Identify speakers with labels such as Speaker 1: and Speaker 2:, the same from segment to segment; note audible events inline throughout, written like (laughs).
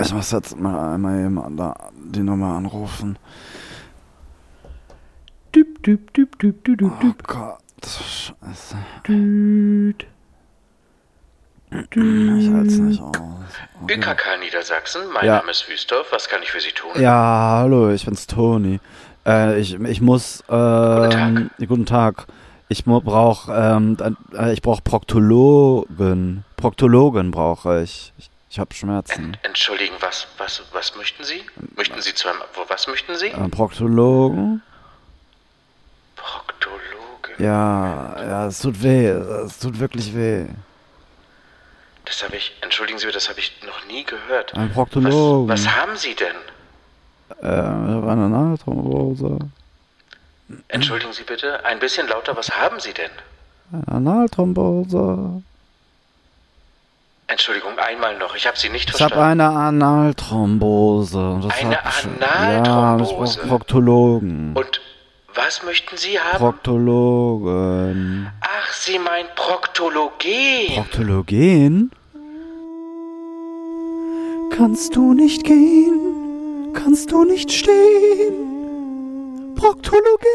Speaker 1: Ich muss jetzt mal einmal jemand da die Nummer anrufen.
Speaker 2: Düb, düb, düb, düb, düb, düb,
Speaker 1: Oh Gott, scheiße.
Speaker 2: düd.
Speaker 1: Ich halt's nicht aus. Okay.
Speaker 3: ÖKK Niedersachsen, mein
Speaker 1: Ja.
Speaker 3: Name ist Wüstorf, was kann ich für Sie tun?
Speaker 1: Ja, hallo, ich bin's Toni. Äh, ich, ich muss, ähm, guten Tag. Ich mu- brauch, ähm, äh, ich brauch Proktologen. Proktologen brauche ich. Ich, ich habe Schmerzen.
Speaker 3: Ent- Entschuldigen, was, was, was möchten Sie? Möchten Sie zweimal, wo, was möchten Sie?
Speaker 1: Äh, Proktologen?
Speaker 3: Proktologe.
Speaker 1: Ja, ja, es tut weh. Es tut wirklich weh.
Speaker 3: Das habe ich, entschuldigen Sie, das habe ich noch nie gehört.
Speaker 1: Ein
Speaker 3: Was,
Speaker 1: Proktologen.
Speaker 3: was haben Sie denn?
Speaker 1: Äh, ich habe eine Analthrombose.
Speaker 3: Entschuldigen Sie bitte, ein bisschen lauter, was haben Sie denn?
Speaker 1: Eine Analthrombose.
Speaker 3: Entschuldigung, einmal noch, ich habe Sie nicht
Speaker 1: Ich habe
Speaker 3: verstanden.
Speaker 1: eine Analthrombose. Das
Speaker 3: Eine Analthrombose?
Speaker 1: Ja, brauch Proktologen.
Speaker 3: Und was möchten Sie haben?
Speaker 1: Proktologen.
Speaker 3: Ach, Sie meinen Proktologie.
Speaker 1: Proktologen? Kannst du nicht gehen? Kannst du nicht stehen? Proktologen!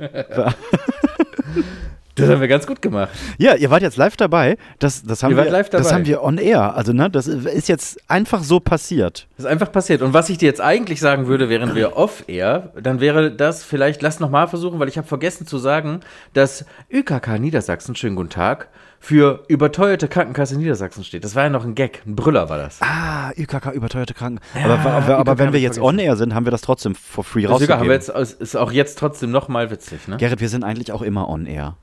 Speaker 1: (laughs)
Speaker 2: Das haben wir ganz gut gemacht.
Speaker 1: Ja, ihr wart jetzt live dabei. Das, das, haben,
Speaker 2: Ihr wart
Speaker 1: wir,
Speaker 2: live
Speaker 1: das
Speaker 2: dabei.
Speaker 1: haben wir on air. Also, ne, das ist jetzt einfach so passiert.
Speaker 2: Das ist einfach passiert. Und was ich dir jetzt eigentlich sagen würde, wären wir off-air, dann wäre das vielleicht, lass nochmal versuchen, weil ich habe vergessen zu sagen, dass ÜKK Niedersachsen, schönen guten Tag, für überteuerte Krankenkasse Niedersachsen steht. Das war ja noch ein Gag, ein Brüller war das.
Speaker 1: Ah, ÜKK, überteuerte Kranken. aber aber, aber
Speaker 2: ÜKK
Speaker 1: wenn wir jetzt
Speaker 2: vergessen.
Speaker 1: on air sind, haben wir das trotzdem for free
Speaker 2: Deswegen
Speaker 1: rausgegeben.
Speaker 2: haben wir jetzt, ist auch jetzt trotzdem nochmal witzig, ne?
Speaker 1: Gerrit, wir sind eigentlich auch immer on air.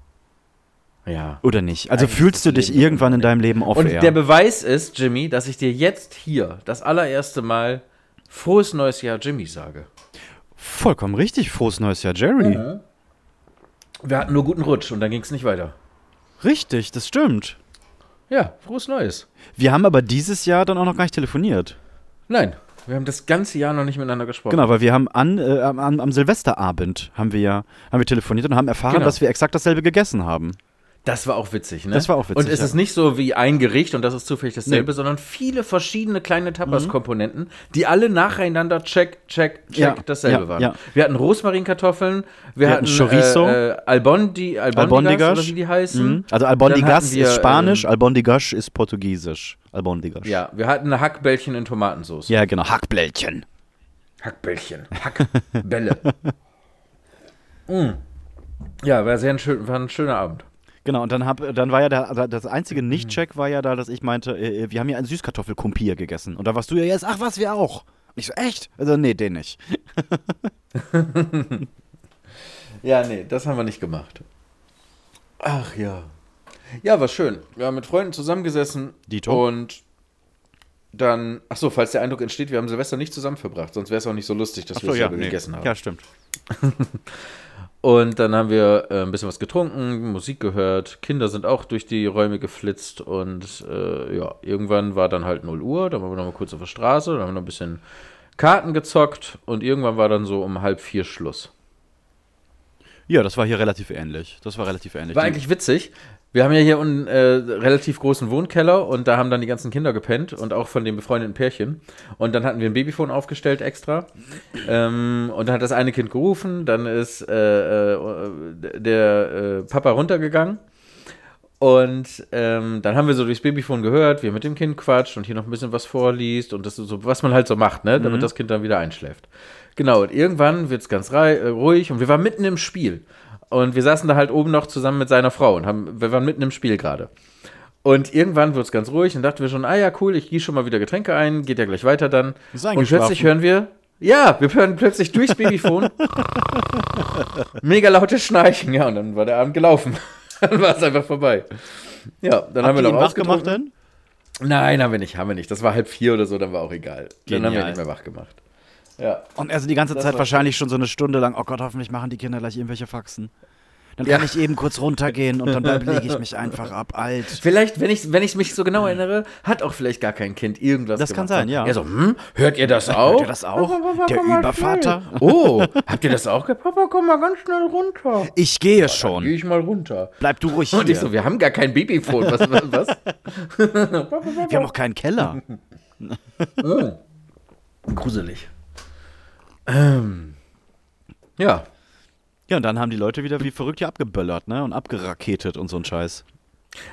Speaker 2: Ja.
Speaker 1: Oder nicht? Also
Speaker 2: Eigentlich
Speaker 1: fühlst du
Speaker 2: das
Speaker 1: dich
Speaker 2: Leben
Speaker 1: irgendwann in deinem Leben off
Speaker 2: Und der Beweis ist, Jimmy, dass ich dir jetzt hier das allererste Mal frohes neues Jahr Jimmy sage.
Speaker 1: Vollkommen richtig. Frohes neues Jahr, Jerry.
Speaker 2: Wir hatten nur guten Rutsch und dann ging es nicht weiter.
Speaker 1: Richtig, das stimmt.
Speaker 2: Ja, frohes Neues.
Speaker 1: Wir haben aber dieses Jahr dann auch noch gar nicht telefoniert.
Speaker 2: Nein, wir haben das ganze Jahr noch nicht miteinander gesprochen.
Speaker 1: Genau, weil wir haben an, äh, am, am Silvesterabend haben wir ja haben wir telefoniert und haben erfahren,
Speaker 2: Genau.
Speaker 1: dass wir exakt dasselbe gegessen haben.
Speaker 2: Das war auch witzig, ne?
Speaker 1: Das war auch witzig,
Speaker 2: Und es
Speaker 1: ja.
Speaker 2: ist nicht so wie ein Gericht und das ist zufällig dasselbe,
Speaker 1: Nee. Mhm.
Speaker 2: sondern viele verschiedene kleine Tapas-Komponenten, die alle nacheinander check, check, check
Speaker 1: Ja,
Speaker 2: dasselbe
Speaker 1: ja,
Speaker 2: waren. Wir hatten Rosmarinkartoffeln, wir,
Speaker 1: Wir
Speaker 2: hatten
Speaker 1: hatten Chorizo.
Speaker 2: äh, äh, Albondi, Albondigas,
Speaker 1: Albondigas.
Speaker 2: oder wie die heißen.
Speaker 1: Mhm. Also Albondigas
Speaker 2: wir,
Speaker 1: ist Spanisch,
Speaker 2: ähm,
Speaker 1: Albondigas ist Portugiesisch. Albondigas.
Speaker 2: Ja, wir hatten Hackbällchen in Tomatensauce.
Speaker 1: Ja, genau. Hackblällchen.
Speaker 2: Hackbällchen, Hackbälle. (laughs) mm. Ja, war, sehr ein, schön, war ein schöner Abend.
Speaker 1: Genau, und dann, hab, dann war ja der, also das einzige Nicht-Check war ja da, dass ich meinte, äh, wir haben ja einen Süßkartoffelkumpir gegessen. Und da warst du ja jetzt, ach was, wir auch. Und ich so, echt? Also, nee, den nicht. (laughs)
Speaker 2: Ja, nee, das haben wir nicht gemacht. Ach ja. Ja, war schön. Wir haben mit Freunden zusammengesessen.
Speaker 1: Dito.
Speaker 2: Und dann, ach so, falls der Eindruck entsteht, wir haben Silvester nicht zusammen verbracht, sonst wäre es auch nicht so lustig, dass wir selber gegessen haben.
Speaker 1: Ja, stimmt. (laughs)
Speaker 2: Und dann haben wir äh, ein bisschen was getrunken, Musik gehört, Kinder sind auch durch die Räume geflitzt und äh, ja, irgendwann war dann halt 0 Uhr, dann waren wir noch mal kurz auf der Straße, dann haben wir noch ein bisschen Karten gezockt und irgendwann war dann so um halb vier Schluss.
Speaker 1: Ja, das war hier relativ ähnlich. Das war relativ ähnlich.
Speaker 2: War eigentlich witzig. Wir haben ja hier einen äh, relativ großen Wohnkeller und da haben dann die ganzen Kinder gepennt und auch von den befreundeten Pärchen. Und dann hatten wir ein Babyphone aufgestellt extra. Ähm, und dann hat das eine Kind gerufen, dann ist äh, äh, der äh, Papa runtergegangen. Und ähm, dann haben wir so durchs Babyphone gehört, wie er mit dem Kind quatscht und hier noch ein bisschen was vorliest und das ist so, was man halt so macht, ne, damit das Kind dann wieder einschläft. Genau, und irgendwann wird es ganz äh, ruhig und wir waren mitten im Spiel. Und wir saßen da halt oben noch zusammen mit seiner Frau und haben, wir waren mitten im Spiel gerade. Und irgendwann wird es ganz ruhig und dachten wir schon, ah ja, cool, ich gieße schon mal wieder Getränke ein, geht ja gleich weiter dann. Und plötzlich hören wir, ja, wir hören plötzlich durchs Babyphone (laughs) mega lautes Schnarchen, ja, und dann war der Abend gelaufen. (laughs) dann war es einfach vorbei. Ja, dann
Speaker 1: Habt
Speaker 2: haben wir noch
Speaker 1: wach gemacht
Speaker 2: ausgetrunken.
Speaker 1: denn?
Speaker 2: Nein, haben wir nicht, haben wir nicht. Das war halb vier oder so, dann war auch egal. Dann haben wir
Speaker 1: Genial.
Speaker 2: nicht mehr wach gemacht. Ja.
Speaker 1: Und also die ganze
Speaker 2: Das
Speaker 1: Zeit wahrscheinlich schon so eine Stunde lang, oh Gott, hoffentlich machen die Kinder gleich irgendwelche Faxen. Dann kann ich eben kurz runtergehen und dann lege ich mich einfach ab. Alt.
Speaker 2: Vielleicht, wenn ich wenn ich mich so genau erinnere, hat auch vielleicht gar kein Kind irgendwas
Speaker 1: Das kann
Speaker 2: gemacht.
Speaker 1: sein, ja.
Speaker 2: Er so, hm, hört ihr das auch?
Speaker 1: Hört ihr das auch? Der Übervater?
Speaker 2: Oh, habt ihr das auch? gehört? Papa, komm mal ganz schnell runter.
Speaker 1: Ich gehe
Speaker 2: Gehe
Speaker 1: schon.
Speaker 2: ich mal runter.
Speaker 1: Bleib du ruhig
Speaker 2: Und ich so,
Speaker 1: hier.
Speaker 2: wir haben gar kein Babyphone. Was, was, was? (laughs)
Speaker 1: Wir haben auch keinen Keller. (laughs)
Speaker 2: Gruselig. Ähm, ja,
Speaker 1: Ja, und dann haben die Leute wieder wie verrückt hier abgeböllert, ne? Und abgeraketet und so ein Scheiß.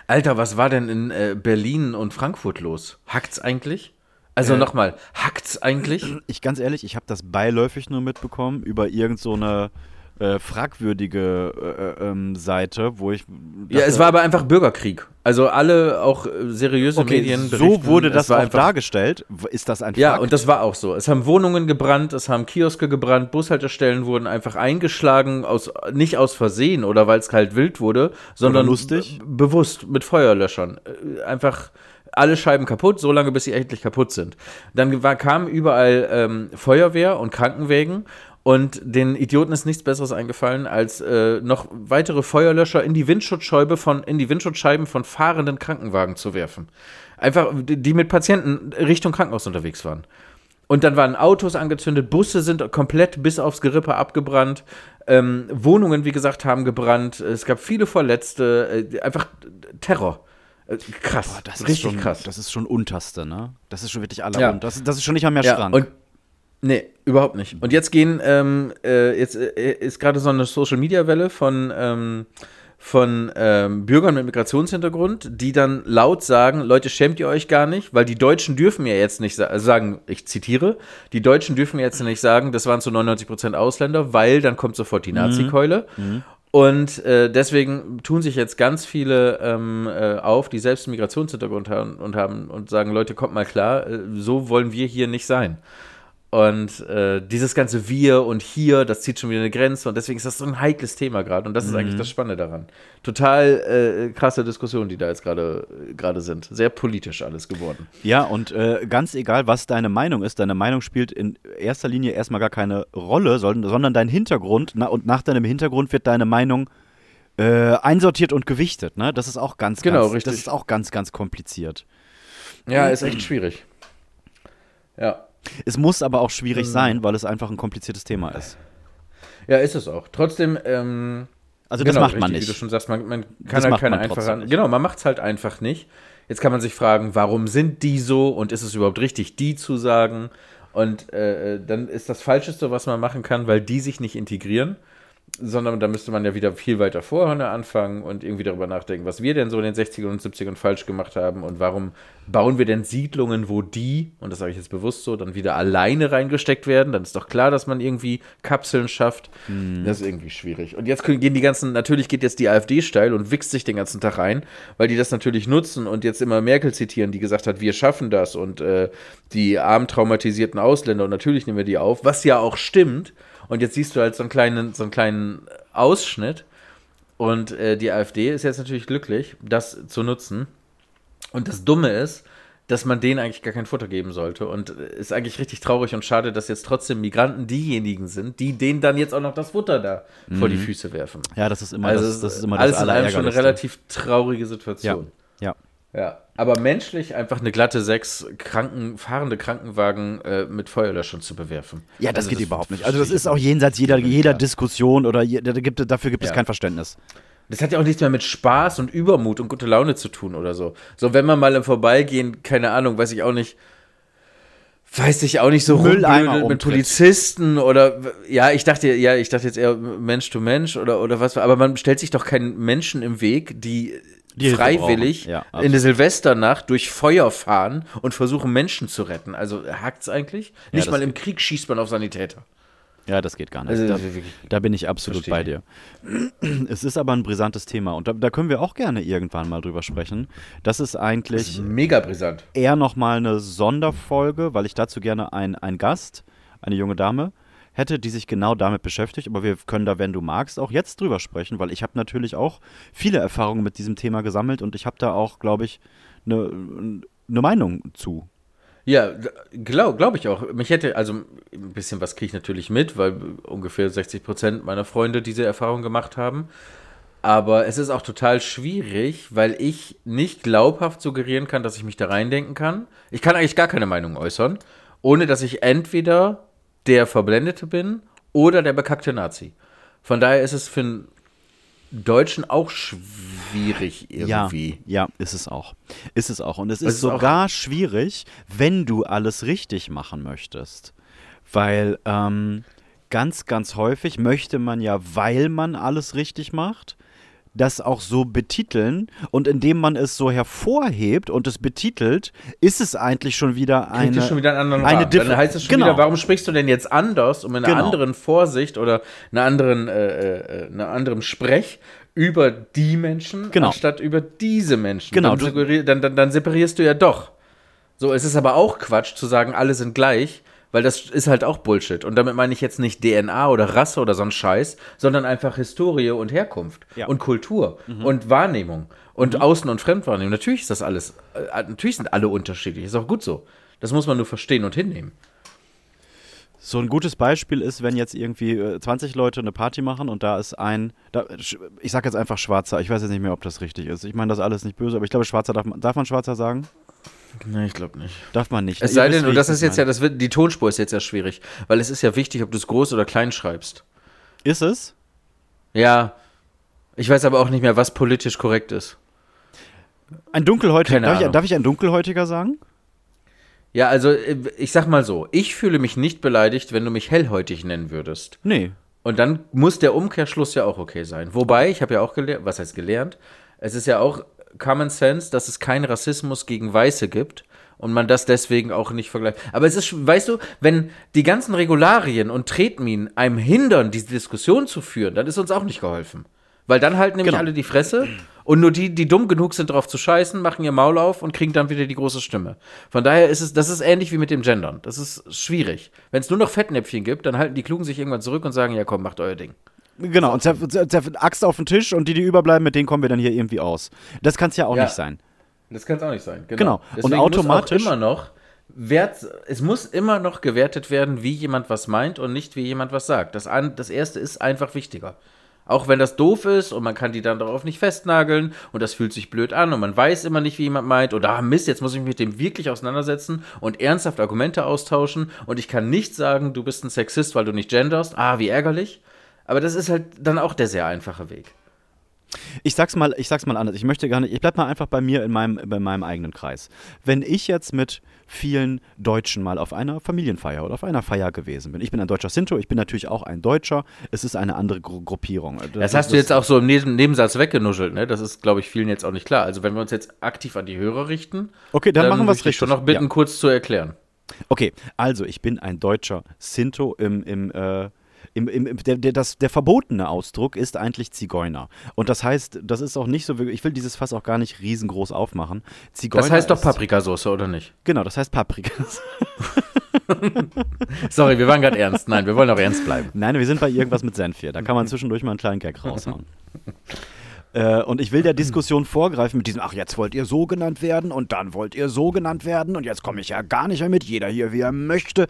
Speaker 2: Alter, was war denn in äh, Berlin und Frankfurt los? Hackt's eigentlich?
Speaker 1: Äh.
Speaker 2: Also nochmal, hackt's eigentlich?
Speaker 1: Ich ganz ehrlich, ich habe das beiläufig nur mitbekommen über irgend so eine äh, fragwürdige äh, äh, ähm, Seite, wo ich.
Speaker 2: Ja, es war aber einfach Bürgerkrieg. Also alle auch äh, seriöse
Speaker 1: okay,
Speaker 2: Medien
Speaker 1: so wurde das auch
Speaker 2: einfach,
Speaker 1: dargestellt. Ist das ein
Speaker 2: Ja,
Speaker 1: Fakt?
Speaker 2: und das war auch so. Es haben Wohnungen gebrannt, es haben Kioske gebrannt, Bushaltestellen wurden einfach eingeschlagen, aus, nicht aus Versehen oder weil es kalt wild wurde, sondern
Speaker 1: lustig?
Speaker 2: bewusst mit Feuerlöschern. Äh, Einfach alle Scheiben kaputt, so lange bis sie endlich kaputt sind. Dann war, kam überall ähm, Feuerwehr und Krankenwägen und den Idioten ist nichts Besseres eingefallen, als äh, noch weitere Feuerlöscher in die Windschutzscheibe von, in die Windschutzscheiben von fahrenden Krankenwagen zu werfen. Einfach, die mit Patienten Richtung Krankenhaus unterwegs waren. Und dann waren Autos angezündet, Busse sind komplett bis aufs Gerippe abgebrannt, ähm, Wohnungen, wie gesagt, haben gebrannt, es gab viele Verletzte, äh, einfach Terror. Äh, krass,
Speaker 1: Boah, das ist
Speaker 2: richtig
Speaker 1: schon,
Speaker 2: krass.
Speaker 1: Das ist schon unterste, ne? Das ist schon wirklich aller
Speaker 2: Ja.
Speaker 1: das, das ist schon nicht mal mehr
Speaker 2: ja,
Speaker 1: Schrank.
Speaker 2: und nee, überhaupt nicht. Und jetzt gehen, ähm, äh, jetzt äh, ist gerade so eine Social Media Welle von ähm, von ähm, Bürgern mit Migrationshintergrund, die dann laut sagen, Leute, schämt ihr euch gar nicht, weil die Deutschen dürfen ja jetzt nicht sa also sagen, ich zitiere, die Deutschen dürfen jetzt nicht sagen, das waren zu 99 Prozent Ausländer, weil dann kommt sofort die Nazi-Keule. Und äh, deswegen tun sich jetzt ganz viele ähm, äh, auf, die selbst einen Migrationshintergrund haben und haben und sagen, Leute, kommt mal klar, äh, so wollen wir hier nicht sein. Und äh, dieses ganze Wir und Hier, das zieht schon wieder eine Grenze und deswegen ist das so ein heikles Thema gerade und das ist eigentlich das Spannende daran. Total äh, krasse Diskussionen, die da jetzt gerade gerade sind. Sehr politisch alles geworden.
Speaker 1: Ja, und äh, ganz egal, was deine Meinung ist, deine Meinung spielt in erster Linie erstmal gar keine Rolle, sondern, sondern dein Hintergrund. Na, und nach deinem Hintergrund wird deine Meinung äh, einsortiert und gewichtet. Ne? Das ist auch ganz,
Speaker 2: Genau,
Speaker 1: ganz,
Speaker 2: richtig.
Speaker 1: Das ist auch ganz, ganz kompliziert.
Speaker 2: Ja, ist echt schwierig. Ja.
Speaker 1: Es muss aber auch schwierig
Speaker 2: Mhm.
Speaker 1: sein, weil es einfach ein kompliziertes Thema ist.
Speaker 2: Ja, ist es auch. Trotzdem, ähm,
Speaker 1: Also das
Speaker 2: Genau,
Speaker 1: macht man
Speaker 2: richtig, Wie du
Speaker 1: nicht.
Speaker 2: schon sagst, man, man
Speaker 1: Das
Speaker 2: kann halt
Speaker 1: macht
Speaker 2: keine einfache.
Speaker 1: nicht.
Speaker 2: Genau, man macht es halt einfach nicht. Jetzt kann man sich fragen, warum sind die so und ist es überhaupt richtig, die zu sagen? Und äh, dann ist das Falscheste, was man machen kann, weil die sich nicht integrieren, sondern da müsste man ja wieder viel weiter vorne anfangen und irgendwie darüber nachdenken, was wir denn so in den 60ern und 70ern falsch gemacht haben und warum bauen wir denn Siedlungen, wo die, und das sage ich jetzt bewusst so, dann wieder alleine reingesteckt werden. Dann ist doch klar, dass man irgendwie Kapseln schafft. Das ist irgendwie schwierig. Und jetzt gehen die ganzen, natürlich geht jetzt die AfD steil und wichst sich den ganzen Tag rein, weil die das natürlich nutzen und jetzt immer Merkel zitieren, die gesagt hat, wir schaffen das und äh, die arm traumatisierten Ausländer und natürlich nehmen wir die auf, was ja auch stimmt. Und jetzt siehst du halt so einen kleinen, so einen kleinen Ausschnitt. Und äh, die AfD ist jetzt natürlich glücklich, das zu nutzen. Und das Dumme ist, dass man denen eigentlich gar kein Futter geben sollte. Und äh, ist eigentlich richtig traurig und schade, dass jetzt trotzdem Migranten diejenigen sind, die denen dann jetzt auch noch das Futter da vor die Füße werfen.
Speaker 1: Ja, das ist immer
Speaker 2: Also
Speaker 1: das, das ist immer
Speaker 2: alles
Speaker 1: das
Speaker 2: in allem schon eine relativ traurige Situation.
Speaker 1: ja.
Speaker 2: Ja, aber menschlich einfach eine glatte sechs Kranken, fahrende Krankenwagen äh, mit Feuerlöschern zu bewerfen.
Speaker 1: Ja, das
Speaker 2: Also
Speaker 1: geht überhaupt nicht. Also das ist auch jenseits jeder, jeder Diskussion oder je, da gibt, dafür gibt es
Speaker 2: Ja.
Speaker 1: kein Verständnis.
Speaker 2: Das hat ja auch nichts mehr mit Spaß und Übermut und gute Laune zu tun oder so. So, wenn man mal im Vorbeigehen, keine Ahnung, weiß ich auch nicht, weiß ich auch nicht so
Speaker 1: Mülleimer
Speaker 2: mit. Polizisten oder ja, ich dachte, ja, ich dachte jetzt eher Mensch to Mensch oder, oder was, aber man stellt sich doch keinen Menschen im Weg, die,
Speaker 1: Die
Speaker 2: freiwillig.
Speaker 1: Ja,
Speaker 2: in der Silvesternacht durch Feuer fahren und versuchen Menschen zu retten. Also hackt's eigentlich? Nicht
Speaker 1: das
Speaker 2: mal im Krieg schießt man auf Sanitäter.
Speaker 1: Ja, das geht gar nicht.
Speaker 2: Also,
Speaker 1: da, da bin ich absolut bei dir. (clears throat) Es ist aber ein brisantes Thema und da, da können wir auch gerne irgendwann mal drüber sprechen. Das ist eigentlich
Speaker 2: Mega brisant.
Speaker 1: eher nochmal eine Sonderfolge, weil ich dazu gerne ein, ein Gast, eine junge Dame, hätte, die sich genau damit beschäftigt. Aber wir können da, wenn du magst, auch jetzt drüber sprechen, weil ich habe natürlich auch viele Erfahrungen mit diesem Thema gesammelt und ich habe da auch, glaube ich, eine ne Meinung zu.
Speaker 2: Ja, glaube glaub ich auch. Mich hätte, also ein bisschen was kriege ich natürlich mit, weil ungefähr 60 Prozent meiner Freunde diese Erfahrung gemacht haben. Aber es ist auch total schwierig, weil ich nicht glaubhaft suggerieren kann, dass ich mich da reindenken kann. Ich kann eigentlich gar keine Meinung äußern, ohne dass ich entweder der Verblendete bin oder der bekackte Nazi. Von daher ist es für einen Deutschen auch schwierig irgendwie.
Speaker 1: Ja, ja, ist es auch. Ist es auch. Und es ist, ist sogar schwierig, wenn du alles richtig machen möchtest. Weil ähm, ganz, ganz häufig möchte man ja, weil man alles richtig macht, das auch so betiteln und indem man es so hervorhebt und es betitelt, ist es eigentlich schon wieder eine
Speaker 2: schon wieder einen anderen
Speaker 1: eine
Speaker 2: Dann heißt es schon
Speaker 1: genau.
Speaker 2: wieder, warum sprichst du denn jetzt anders, um in einer
Speaker 1: Genau.
Speaker 2: anderen Vorsicht oder einer anderen, äh, äh, einer anderem Sprech über die Menschen,
Speaker 1: Genau.
Speaker 2: anstatt über diese Menschen.
Speaker 1: Genau,
Speaker 2: Dann, dann, dann, dann separierst du ja doch. So, es ist aber auch Quatsch zu sagen, alle sind gleich, weil das ist halt auch Bullshit. Und damit meine ich jetzt nicht DNA oder Rasse oder so ein Scheiß, sondern einfach Historie und Herkunft
Speaker 1: Ja.
Speaker 2: und Kultur und Wahrnehmung und Außen- und Fremdwahrnehmung. Natürlich ist das alles, äh, natürlich sind alle unterschiedlich, ist auch gut so. Das muss man nur verstehen und hinnehmen.
Speaker 1: So ein gutes Beispiel ist, wenn jetzt irgendwie äh, 20 Leute eine Party machen und da ist ein, da, ich sag jetzt einfach Schwarzer, ich weiß jetzt nicht mehr, ob das richtig ist. Ich meine das alles nicht böse, aber ich glaube, Schwarzer darf darf man Schwarzer sagen?
Speaker 2: Nee, ich glaube nicht.
Speaker 1: Darf man nicht.
Speaker 2: Es
Speaker 1: Ihr
Speaker 2: sei
Speaker 1: wisst,
Speaker 2: denn,
Speaker 1: wie
Speaker 2: und
Speaker 1: ich
Speaker 2: das ist jetzt ja, das wird, die Tonspur ist jetzt ja schwierig, weil es ist ja wichtig, ob du es groß oder klein schreibst.
Speaker 1: Ist es?
Speaker 2: Ja, ich weiß aber auch nicht mehr, was politisch korrekt ist.
Speaker 1: Ein Dunkelhäutiger,
Speaker 2: Keine
Speaker 1: darf ich,
Speaker 2: Ahnung.
Speaker 1: darf ich ein Dunkelhäutiger sagen?
Speaker 2: Ja, also äh, ich sag mal so, ich fühle mich nicht beleidigt, wenn du mich hellhäutig nennen würdest.
Speaker 1: Nee.
Speaker 2: Und dann muss der Umkehrschluss ja auch okay sein. Wobei, ich habe ja auch gelernt, was heißt gelernt? Es ist ja auch Common Sense, dass es keinen Rassismus gegen Weiße gibt und man das deswegen auch nicht vergleicht. Aber es ist, weißt du, wenn die ganzen Regularien und Tretminen einem hindern, diese Diskussion zu führen, dann ist uns auch nicht geholfen. Weil dann halten nämlich
Speaker 1: Genau.
Speaker 2: alle die Fresse und nur die, die dumm genug sind, drauf zu scheißen, machen ihr Maul auf und kriegen dann wieder die große Stimme. Von daher ist es, das ist ähnlich wie mit dem Gendern. Das ist schwierig. Wenn es nur noch Fettnäpfchen gibt, dann halten die Klugen sich irgendwann zurück und sagen, ja komm, macht euer Ding.
Speaker 1: Genau, und zerf zerf Axt auf den Tisch und die, die überbleiben, mit denen kommen wir dann hier irgendwie aus. Das kann es ja auch
Speaker 2: Ja.
Speaker 1: nicht sein.
Speaker 2: Das kann es auch nicht sein.
Speaker 1: Genau. Und
Speaker 2: Deswegen
Speaker 1: automatisch-
Speaker 2: muss auch immer noch wert, es muss immer noch gewertet werden, wie jemand was meint und nicht wie jemand was sagt. Das, an, das erste ist einfach wichtiger. Auch wenn das doof ist und man kann die dann darauf nicht festnageln und das fühlt sich blöd an und man weiß immer nicht, wie jemand meint oder ah, Mist, jetzt muss ich mich mit dem wirklich auseinandersetzen und ernsthaft Argumente austauschen und ich kann nicht sagen, du bist ein Sexist, weil du nicht genderst. Ah, wie ärgerlich. Aber das ist halt dann auch der sehr einfache Weg.
Speaker 1: Ich sag's mal, ich sag's mal anders. Ich möchte gar nicht, ich bleib mal einfach bei mir in meinem, bei meinem eigenen Kreis. Wenn ich jetzt mit vielen Deutschen mal auf einer Familienfeier oder auf einer Feier gewesen bin. Ich bin ein deutscher Sinto, ich bin natürlich auch ein Deutscher. Es ist eine andere Gru Gruppierung.
Speaker 2: Das hast du jetzt auch so im Neben Nebensatz weggenuschelt, ne? Das ist, glaube ich, vielen jetzt auch nicht klar. Also, wenn wir uns jetzt aktiv an die Hörer richten,
Speaker 1: Okay, dann, machen wir es richtig.
Speaker 2: schon noch bitten,
Speaker 1: Ja.
Speaker 2: kurz zu erklären.
Speaker 1: Okay, also ich bin ein deutscher Sinto im, im, äh, im, im, der, der, das, der verbotene Ausdruck ist eigentlich Zigeuner. Und das heißt, das ist auch nicht so wirklich, ich will dieses Fass auch gar nicht riesengroß aufmachen. Zigeuner
Speaker 2: Das heißt doch Paprikasauce, oder nicht?
Speaker 1: Genau, das heißt Paprika. (laughs)
Speaker 2: Sorry, wir waren gerade ernst. Nein, wir wollen auch ernst bleiben.
Speaker 1: Nein, wir sind bei irgendwas mit Senf hier. Da kann man zwischendurch mal einen kleinen Gag raushauen. (laughs) Äh, und ich will der Diskussion vorgreifen mit diesem, ach, jetzt wollt ihr so genannt werden und dann wollt ihr so genannt werden und jetzt komme ich ja gar nicht mehr mit, jeder hier, wie er möchte.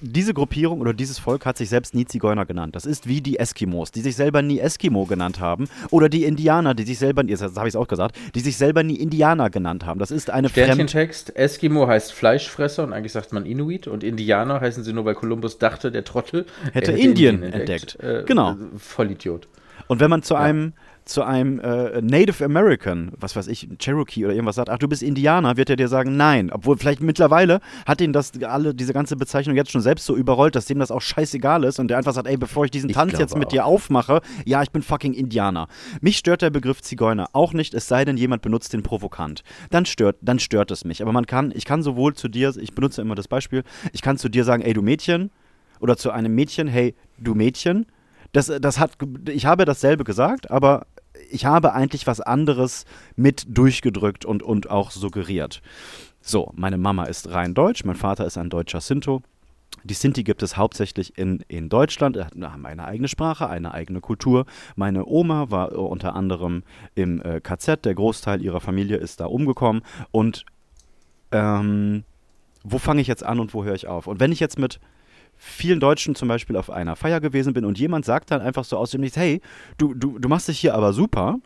Speaker 1: Diese Gruppierung oder dieses Volk hat sich selbst nie Zigeuner genannt. Das ist wie die Eskimos, die sich selber nie Eskimo genannt haben. Oder die Indianer, die sich selber, jetzt habe ich es auch gesagt, die sich selber nie Indianer genannt haben. Das ist eine.
Speaker 2: Sternchentext: Eskimo heißt Fleischfresser und eigentlich sagt man Inuit und Indianer heißen sie nur, weil Kolumbus dachte, der Trottel er
Speaker 1: Hätte Indien entdeckt.
Speaker 2: Äh,
Speaker 1: Genau.
Speaker 2: äh, Vollidiot.
Speaker 1: Und wenn man zu einem zu einem äh, Native American, was weiß ich, Cherokee oder irgendwas sagt, ach du bist Indianer, wird er dir sagen, nein. Obwohl vielleicht mittlerweile hat ihn das alle, diese ganze Bezeichnung jetzt schon selbst so überrollt, dass dem das auch scheißegal ist und der einfach sagt, ey, bevor ich diesen
Speaker 2: Ich
Speaker 1: Tanz jetzt mit
Speaker 2: auch.
Speaker 1: dir aufmache, ja, ich bin fucking Indianer. Mich stört der Begriff Zigeuner auch nicht, es sei denn, jemand benutzt den provokant. Dann stört, dann stört es mich. Aber man kann, ich kann sowohl zu dir, ich benutze immer das Beispiel, ich kann zu dir sagen, ey, du Mädchen, oder zu einem Mädchen, hey, du Mädchen. Das, das hat, ich habe dasselbe gesagt, aber ich habe eigentlich was anderes mit durchgedrückt und, und auch suggeriert. So, meine Mama ist rein deutsch, mein Vater ist ein deutscher Sinto. Die Sinti gibt es hauptsächlich in, in Deutschland, haben eine eigene Sprache, eine eigene Kultur. Meine Oma war äh, unter anderem im äh, KZ, der Großteil ihrer Familie ist da umgekommen. Und ähm, wo fange ich jetzt an und wo höre ich auf? Und wenn ich jetzt mit vielen Deutschen zum Beispiel auf einer Feier gewesen bin und jemand sagt dann einfach so aus dem Nichts, hey, du, du, du machst dich hier aber super,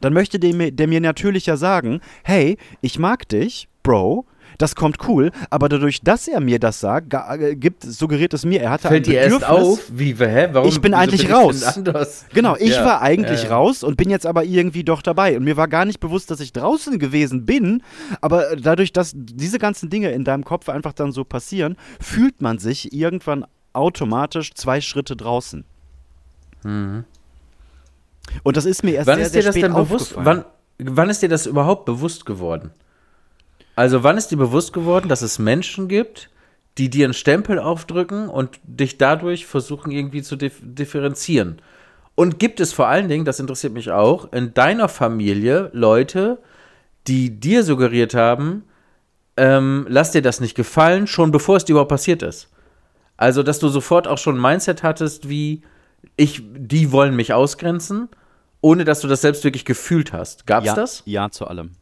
Speaker 1: dann möchte der, der mir natürlich ja sagen, hey, ich mag dich, Bro, das kommt cool, aber dadurch, dass er mir das sagt, äh, gibt, suggeriert es mir, er hatte
Speaker 2: Fällt
Speaker 1: ein
Speaker 2: dir erst auf, wie, hä, warum?
Speaker 1: Ich bin eigentlich
Speaker 2: bin ich
Speaker 1: raus.
Speaker 2: anders?
Speaker 1: Genau, ich
Speaker 2: Ja,
Speaker 1: war eigentlich
Speaker 2: ja,
Speaker 1: raus und bin jetzt aber irgendwie doch dabei. Und mir war gar nicht bewusst, dass ich draußen gewesen bin. Aber dadurch, dass diese ganzen Dinge in deinem Kopf einfach dann so passieren, fühlt man sich irgendwann automatisch zwei Schritte draußen. Und das ist mir erst
Speaker 2: Wann
Speaker 1: sehr,
Speaker 2: ist dir
Speaker 1: sehr
Speaker 2: das
Speaker 1: spät
Speaker 2: denn bewusst?
Speaker 1: aufgefallen.
Speaker 2: Wann, wann ist dir das überhaupt bewusst geworden? Also, wann ist dir bewusst geworden, dass es Menschen gibt, die dir einen Stempel aufdrücken und dich dadurch versuchen, irgendwie zu dif differenzieren? Und gibt es vor allen Dingen, das interessiert mich auch, in deiner Familie Leute, die dir suggeriert haben, ähm, lass dir das nicht gefallen, schon bevor es dir überhaupt passiert ist? Also, dass du sofort auch schon ein Mindset hattest, wie ich, die wollen mich ausgrenzen, ohne dass du das selbst wirklich gefühlt hast. Gab's
Speaker 1: ja,
Speaker 2: das?
Speaker 1: Ja zu allem.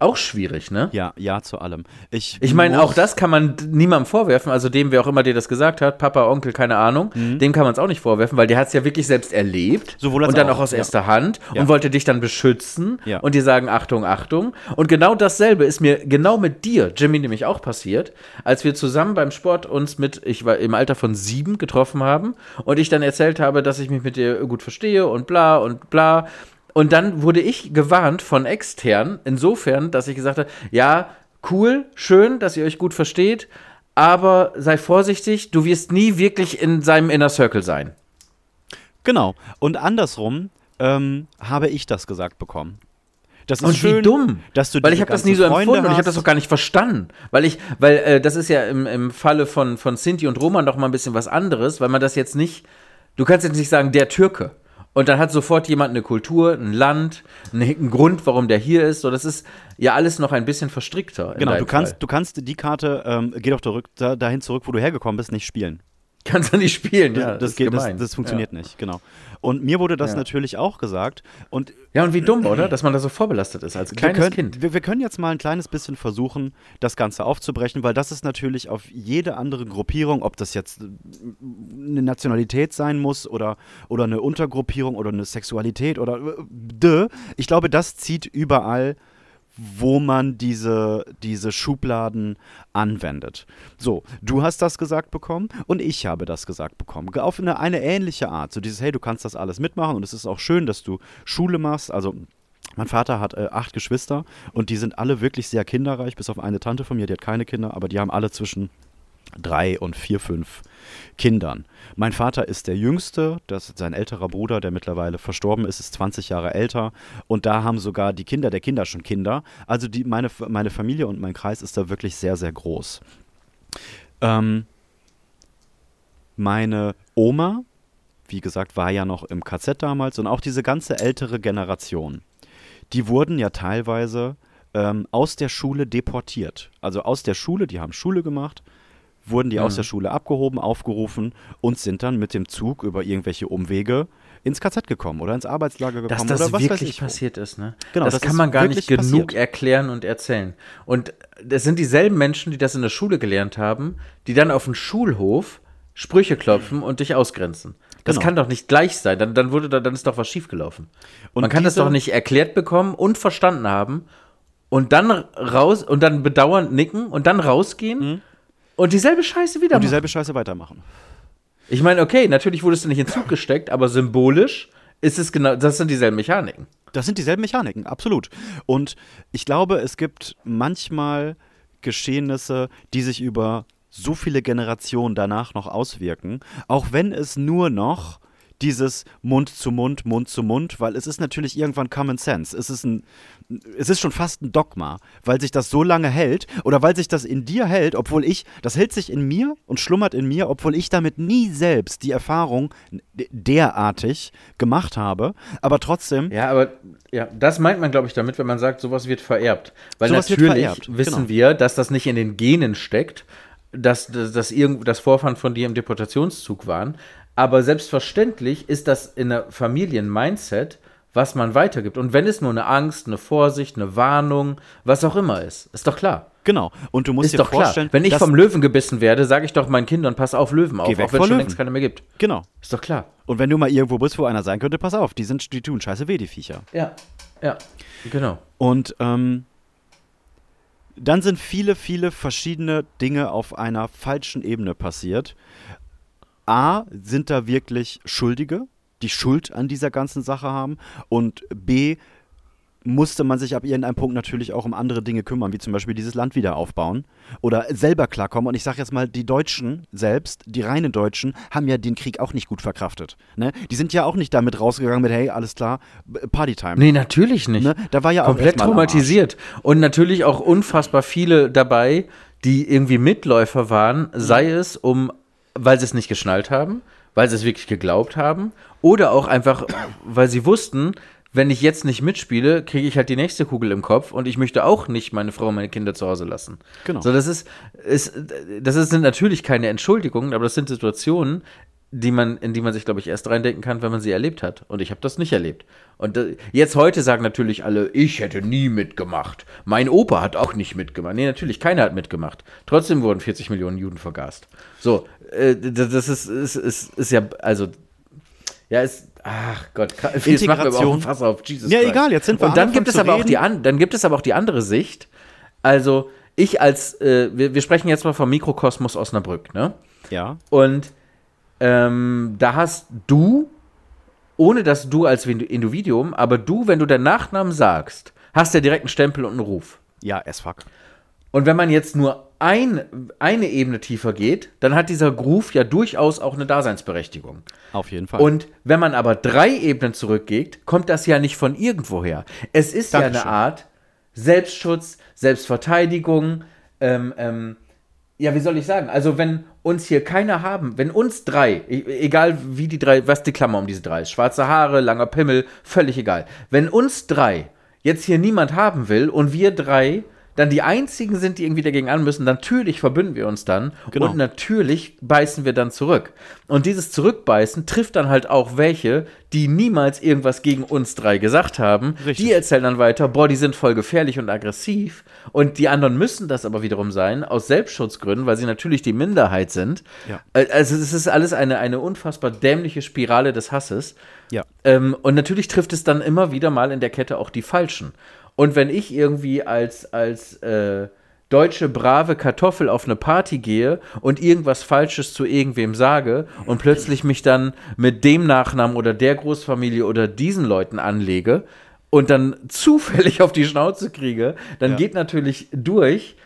Speaker 2: Auch schwierig, ne?
Speaker 1: Ja, ja zu allem. Ich,
Speaker 2: Ich meine, auch das kann man niemandem vorwerfen, also dem, wer auch immer dir das gesagt hat, Papa, Onkel, keine Ahnung, dem kann man es auch nicht vorwerfen, weil der hat es ja wirklich selbst erlebt
Speaker 1: Sowohl als
Speaker 2: und dann
Speaker 1: auch,
Speaker 2: auch aus
Speaker 1: ja.
Speaker 2: erster Hand
Speaker 1: Ja.
Speaker 2: und wollte dich dann beschützen
Speaker 1: Ja.
Speaker 2: und dir sagen, Achtung, Achtung. Und genau dasselbe ist mir genau mit dir, Jimmy, nämlich auch passiert, als wir zusammen beim Sport uns mit, ich war im Alter von sieben getroffen haben und ich dann erzählt habe, dass ich mich mit dir gut verstehe und bla und bla. Und dann wurde ich gewarnt von extern, insofern, dass ich gesagt habe, ja, cool, schön, dass ihr euch gut versteht, aber sei vorsichtig, du wirst nie wirklich in seinem Inner Circle sein.
Speaker 1: Genau. Und andersrum ähm, habe ich das gesagt bekommen. Das ist
Speaker 2: Und
Speaker 1: schön,
Speaker 2: wie dumm.
Speaker 1: dass du
Speaker 2: weil ich habe das nie so
Speaker 1: Freunde
Speaker 2: empfunden und ich habe
Speaker 1: hast.
Speaker 2: das auch gar nicht verstanden. Weil ich, weil äh, das ist ja im, im Falle von, von Sinti und Roman noch mal ein bisschen was anderes, weil man das jetzt nicht, du kannst jetzt nicht sagen, der Türke. Und dann hat sofort jemand eine Kultur, ein Land, einen, Grund, warum der hier ist. So, das ist ja alles noch ein bisschen verstrickter.
Speaker 1: Genau, du kannst,
Speaker 2: Fall.
Speaker 1: du kannst die Karte, ähm, geh doch zurück, da, dahin zurück, wo du hergekommen bist, nicht spielen.
Speaker 2: Kannst du nicht spielen. Ja,
Speaker 1: das,
Speaker 2: ist
Speaker 1: geht, das, das funktioniert nicht, genau. Und mir wurde das
Speaker 2: Ja.
Speaker 1: natürlich auch gesagt. Und
Speaker 2: Ja, und wie dumm, oder? Dass man da so vorbelastet ist als kleines
Speaker 1: wir können,
Speaker 2: Kind.
Speaker 1: Wir, wir können jetzt mal ein kleines bisschen versuchen, das Ganze aufzubrechen, weil das ist natürlich auf jede andere Gruppierung, ob das jetzt äh, eine Nationalität sein muss oder, oder eine Untergruppierung oder eine Sexualität oder äh, ich glaube, das zieht überall wo man diese, diese Schubladen anwendet. So, du hast das gesagt bekommen und ich habe das gesagt bekommen. Auf eine, eine ähnliche Art. So dieses, hey, du kannst das alles mitmachen und es ist auch schön, dass du Schule machst. Also mein Vater hat äh, acht Geschwister und die sind alle wirklich sehr kinderreich, bis auf eine Tante von mir, die hat keine Kinder, aber die haben alle zwischen drei und vier, fünf Kindern. Mein Vater ist der Jüngste, das ist sein älterer Bruder, der mittlerweile verstorben ist, ist 20 Jahre älter und da haben sogar die Kinder der Kinder schon Kinder. Also die, meine, meine Familie und mein Kreis ist da wirklich sehr, sehr groß. Ähm, meine Oma, wie gesagt, war ja noch im KZ damals und auch diese ganze ältere Generation, die wurden ja teilweise ähm, aus der Schule deportiert. Also aus der Schule, die haben Schule gemacht, wurden die aus
Speaker 2: Mhm.
Speaker 1: der Schule abgehoben, aufgerufen und sind dann mit dem Zug über irgendwelche Umwege ins KZ gekommen oder ins Arbeitslager
Speaker 2: Dass
Speaker 1: gekommen
Speaker 2: das
Speaker 1: oder was
Speaker 2: wirklich passiert ist, ne?
Speaker 1: Genau,
Speaker 2: das,
Speaker 1: das
Speaker 2: kann man gar nicht genug
Speaker 1: passiert.
Speaker 2: erklären und erzählen. Und das sind dieselben Menschen, die das in der Schule gelernt haben, die dann auf dem Schulhof Sprüche klopfen und dich ausgrenzen. Das
Speaker 1: Genau.
Speaker 2: kann doch nicht gleich sein. Dann, dann, wurde da, dann ist doch was schiefgelaufen.
Speaker 1: Und
Speaker 2: man kann das doch nicht erklärt bekommen und verstanden haben und dann raus und dann bedauernd nicken und dann rausgehen und dieselbe Scheiße wieder.
Speaker 1: Und
Speaker 2: machen.
Speaker 1: dieselbe Scheiße weitermachen.
Speaker 2: Ich meine, okay, natürlich wurdest du nicht in den Zug gesteckt, aber symbolisch ist es genau, das sind dieselben Mechaniken.
Speaker 1: Das sind dieselben Mechaniken, absolut. Und ich glaube, es gibt manchmal Geschehnisse, die sich über so viele Generationen danach noch auswirken, auch wenn es nur noch dieses Mund zu Mund, Mund zu Mund, weil es ist natürlich irgendwann Common Sense. Es ist ein, es ist schon fast ein Dogma, weil sich das so lange hält oder weil sich das in dir hält, obwohl ich, das hält sich in mir und schlummert in mir, obwohl ich damit nie selbst die Erfahrung derartig gemacht habe, aber trotzdem
Speaker 2: Ja, aber ja, das meint man, glaube ich, damit, wenn man sagt, sowas wird vererbt. Weil natürlich
Speaker 1: vererbt,
Speaker 2: wissen
Speaker 1: genau.
Speaker 2: wir, dass das nicht in den Genen steckt. dass, dass, dass, irgend, das Vorfahren von dir im Deportationszug waren. Aber selbstverständlich ist das in der Familien-Mindset, was man weitergibt. Und wenn es nur eine Angst, eine Vorsicht, eine Warnung, was auch immer ist, ist doch klar.
Speaker 1: Genau. Und du musst
Speaker 2: Ist
Speaker 1: dir
Speaker 2: doch
Speaker 1: vorstellen,
Speaker 2: klar. Wenn ich vom Löwen gebissen werde, sage ich doch meinen Kindern, pass auf Löwen auf, auch wenn es schon längst keine mehr gibt.
Speaker 1: Genau.
Speaker 2: Ist doch klar.
Speaker 1: Und wenn du mal irgendwo bist, wo einer sein könnte, pass auf, die, sind, die tun scheiße weh, die Viecher.
Speaker 2: Ja, ja, genau.
Speaker 1: Und ähm, dann sind viele, viele verschiedene Dinge auf einer falschen Ebene passiert. A, sind da wirklich Schuldige, die Schuld an dieser ganzen Sache haben. Und B, musste man sich ab irgendeinem Punkt natürlich auch um andere Dinge kümmern, wie zum Beispiel dieses Land wieder aufbauen oder selber klarkommen. Und ich sage jetzt mal, die Deutschen selbst, die reinen Deutschen, haben ja den Krieg auch nicht gut verkraftet. Ne? Die sind ja auch nicht damit rausgegangen mit, hey, alles klar, Partytime.
Speaker 2: Nee, natürlich nicht.
Speaker 1: Ne? Da war ja auch
Speaker 2: Komplett traumatisiert. Und natürlich auch unfassbar viele dabei, die irgendwie Mitläufer waren, sei es um, weil sie es nicht geschnallt haben, weil sie es wirklich geglaubt haben, oder auch einfach, weil sie wussten, wenn ich jetzt nicht mitspiele, kriege ich halt die nächste Kugel im Kopf und ich möchte auch nicht meine Frau und meine Kinder zu Hause lassen.
Speaker 1: Genau.
Speaker 2: So, das ist, ist das ist, sind natürlich keine Entschuldigungen, aber das sind Situationen, die man, in die man sich, glaube ich, erst reindenken kann, wenn man sie erlebt hat. Und ich habe das nicht erlebt. Und äh, jetzt heute sagen natürlich alle, ich hätte nie mitgemacht. Mein Opa hat auch nicht mitgemacht. Nee, natürlich, keiner hat mitgemacht. Trotzdem wurden 40 Millionen Juden vergast. So, äh, das ist, ist, ist, ist ja, also, ja, ist, ach Gott, jetzt machen wir aber auch Fass auf, Jesus
Speaker 1: Ja,
Speaker 2: Christ.
Speaker 1: egal, jetzt sind wir
Speaker 2: Und dann gibt es aber auch die an, dann gibt es aber auch die andere Sicht. Also, ich als, äh, wir, wir sprechen jetzt mal vom Mikrokosmos Osnabrück, ne?
Speaker 1: Ja.
Speaker 2: Und ähm, da hast du, ohne dass du als Individuum, aber du, wenn du deinen Nachnamen sagst, hast ja direkt einen Stempel und einen Ruf.
Speaker 1: Ja, as fuck.
Speaker 2: Und wenn man jetzt nur ein, eine Ebene tiefer geht, dann hat dieser Groove ja durchaus auch eine Daseinsberechtigung.
Speaker 1: Auf jeden Fall.
Speaker 2: Und wenn man aber drei Ebenen zurückgeht, kommt das ja nicht von irgendwoher. Es ist ja
Speaker 1: Dankeschön.
Speaker 2: eine Art Selbstschutz, Selbstverteidigung, ähm, ähm, ja, wie soll ich sagen? Also, wenn uns hier keiner haben, wenn uns drei, e- egal wie die drei, was die Klammer um diese drei ist, schwarze Haare, langer Pimmel, völlig egal. Wenn uns drei jetzt hier niemand haben will und wir drei dann die einzigen sind, die irgendwie dagegen an müssen, natürlich verbünden wir uns dann
Speaker 1: Genau.
Speaker 2: und natürlich beißen wir dann zurück. Und dieses Zurückbeißen trifft dann halt auch welche, die niemals irgendwas gegen uns drei gesagt haben.
Speaker 1: Richtig.
Speaker 2: Die erzählen dann weiter, boah, die sind voll gefährlich und aggressiv. Und die anderen müssen das aber wiederum sein, aus Selbstschutzgründen, weil sie natürlich die Minderheit sind.
Speaker 1: Ja.
Speaker 2: Äh, Also es ist alles eine, eine unfassbar dämliche Spirale des Hasses.
Speaker 1: Ja.
Speaker 2: Ähm, und natürlich trifft es dann immer wieder mal in der Kette auch die Falschen. Und wenn ich irgendwie als, als äh, deutsche brave Kartoffel auf eine Party gehe und irgendwas Falsches zu irgendwem sage und plötzlich mich dann mit dem Nachnamen oder der Großfamilie oder diesen Leuten anlege und dann (laughs) zufällig auf die Schnauze kriege, dann
Speaker 1: Ja.
Speaker 2: geht natürlich durch,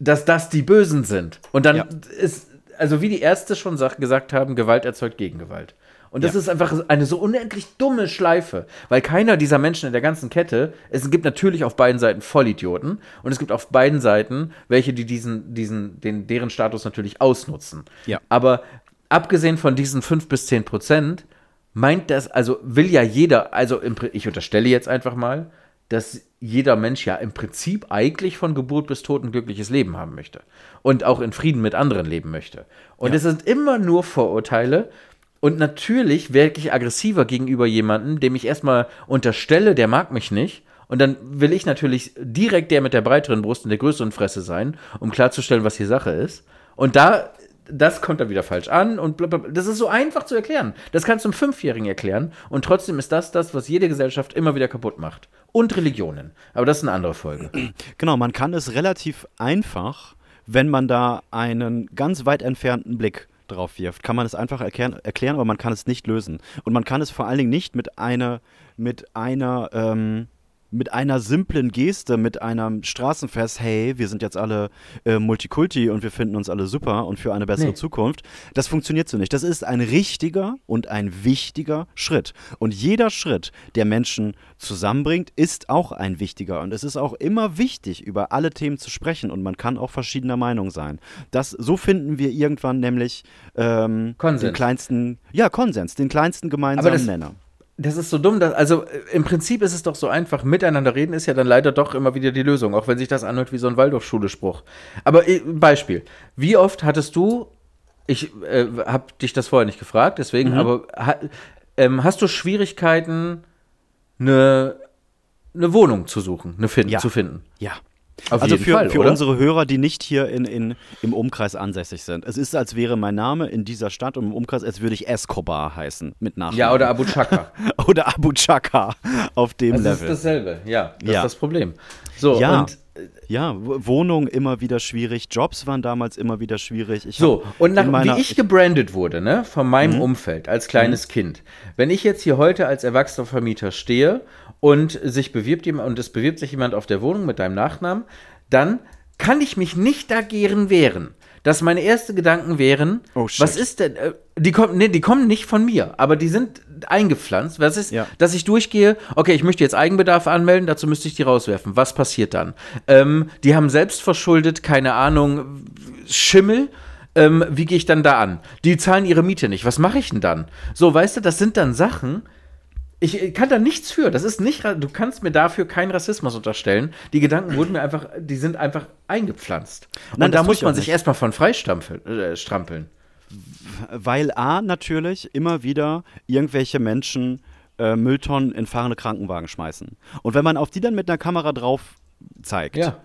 Speaker 2: dass das die Bösen sind. Und dann
Speaker 1: Ja.
Speaker 2: ist, also wie die Ärzte schon sag, gesagt haben, Gewalt erzeugt Gegengewalt. Und das
Speaker 1: Ja.
Speaker 2: ist einfach eine so unendlich dumme Schleife, weil keiner dieser Menschen in der ganzen Kette, es gibt natürlich auf beiden Seiten Vollidioten und es gibt auf beiden Seiten welche, die diesen, diesen, den, deren Status natürlich ausnutzen.
Speaker 1: Ja.
Speaker 2: Aber abgesehen von diesen 5 bis 10 Prozent, meint das, also will ja jeder, also im, ich unterstelle jetzt einfach mal, dass jeder Mensch ja im Prinzip eigentlich von Geburt bis Tod ein glückliches Leben haben möchte und auch in Frieden mit anderen leben möchte. Und es sind immer nur Vorurteile. Und natürlich wirke ich aggressiver gegenüber jemandem, dem ich erstmal unterstelle, der mag mich nicht. Und dann will ich natürlich direkt der mit der breiteren Brust und der größeren Fresse sein, um klarzustellen, was hier Sache ist. Und da, das kommt dann wieder falsch an und blablabla. Das ist so einfach zu erklären. Das kannst du einem Fünfjährigen erklären. Und trotzdem ist das das, was jede Gesellschaft immer wieder kaputt macht. Und Religionen. Aber das ist eine andere Folge. (clears throat)
Speaker 1: Genau, man kann es relativ einfach, wenn man da einen ganz weit entfernten Blick drauf wirft, kann man es einfach erklären, erklären, aber man kann es nicht lösen. Und man kann es vor allen Dingen nicht mit einer, mit einer, ähm, mit einer simplen Geste, mit einem Straßenfest, hey, wir sind jetzt alle äh, Multikulti und wir finden uns alle super und für eine bessere
Speaker 2: Nee.
Speaker 1: Zukunft. Das funktioniert so nicht. Das ist ein richtiger und ein wichtiger Schritt. Und jeder Schritt, der Menschen zusammenbringt, ist auch ein wichtiger. Und es ist auch immer wichtig, über alle Themen zu sprechen. Und man kann auch verschiedener Meinung sein. Das, so finden wir irgendwann nämlich ähm, den kleinsten, ja, Konsens, den kleinsten gemeinsamen Nenner.
Speaker 2: Das ist so dumm. Dass, also äh, im Prinzip ist es doch so einfach. Miteinander reden ist ja dann leider doch immer wieder die Lösung, auch wenn sich das anhört wie so ein Waldorfschule-Spruch. Aber äh, Beispiel. Wie oft hattest du, ich äh, habe dich das vorher nicht gefragt, deswegen,
Speaker 1: Mhm.
Speaker 2: aber ha, ähm, hast du Schwierigkeiten, eine, eine Wohnung zu suchen, eine fin
Speaker 1: Ja.
Speaker 2: zu finden?
Speaker 1: Ja.
Speaker 2: Auf
Speaker 1: also
Speaker 2: jeden
Speaker 1: für,
Speaker 2: Fall,
Speaker 1: für
Speaker 2: oder?
Speaker 1: unsere Hörer, die nicht hier in, in, im Umkreis ansässig sind. Es ist, als wäre mein Name in dieser Stadt und im Umkreis, als würde ich Escobar heißen mit Nachnamen.
Speaker 2: Ja, oder Abu Chaka. (laughs)
Speaker 1: oder Abu Chaka auf dem
Speaker 2: Das ist
Speaker 1: Level.
Speaker 2: dasselbe, ja. Das
Speaker 1: Ja.
Speaker 2: ist das Problem. So,
Speaker 1: Ja.
Speaker 2: und
Speaker 1: ja, Wohnung immer wieder schwierig, Jobs waren damals immer wieder schwierig. Ich
Speaker 2: So, und nach,
Speaker 1: in meiner-
Speaker 2: wie ich gebrandet wurde, ne, von meinem Umfeld als kleines Kind. Wenn ich jetzt hier heute als erwachsener Vermieter stehe und sich bewirbt jemand und es bewirbt sich jemand auf der Wohnung mit deinem Nachnamen, dann kann ich mich nicht dagegen wehren. Dass meine ersten Gedanken wären,
Speaker 1: Oh,
Speaker 2: was ist denn, äh, die kommen, nee, die kommen nicht von mir, aber die sind eingepflanzt. Was ist,
Speaker 1: Ja.
Speaker 2: dass ich durchgehe, okay, ich möchte jetzt Eigenbedarf anmelden, dazu müsste ich die rauswerfen. Was passiert dann? Ähm, die haben selbst verschuldet, keine Ahnung, Schimmel. Ähm, wie gehe ich dann da an? Die zahlen ihre Miete nicht. Was mache ich denn dann? So, weißt du, das sind dann Sachen. Ich kann da nichts für. Das ist nicht, du kannst mir dafür keinen Rassismus unterstellen. Die Gedanken wurden mir einfach, die sind einfach eingepflanzt.
Speaker 1: Nein,
Speaker 2: Und da muss man sich erstmal von freistrampeln. Äh, strampeln.
Speaker 1: Weil A, natürlich immer wieder irgendwelche Menschen äh, Mülltonnen in fahrende Krankenwagen schmeißen. Und wenn man auf die dann mit einer Kamera drauf zeigt,
Speaker 2: Ja.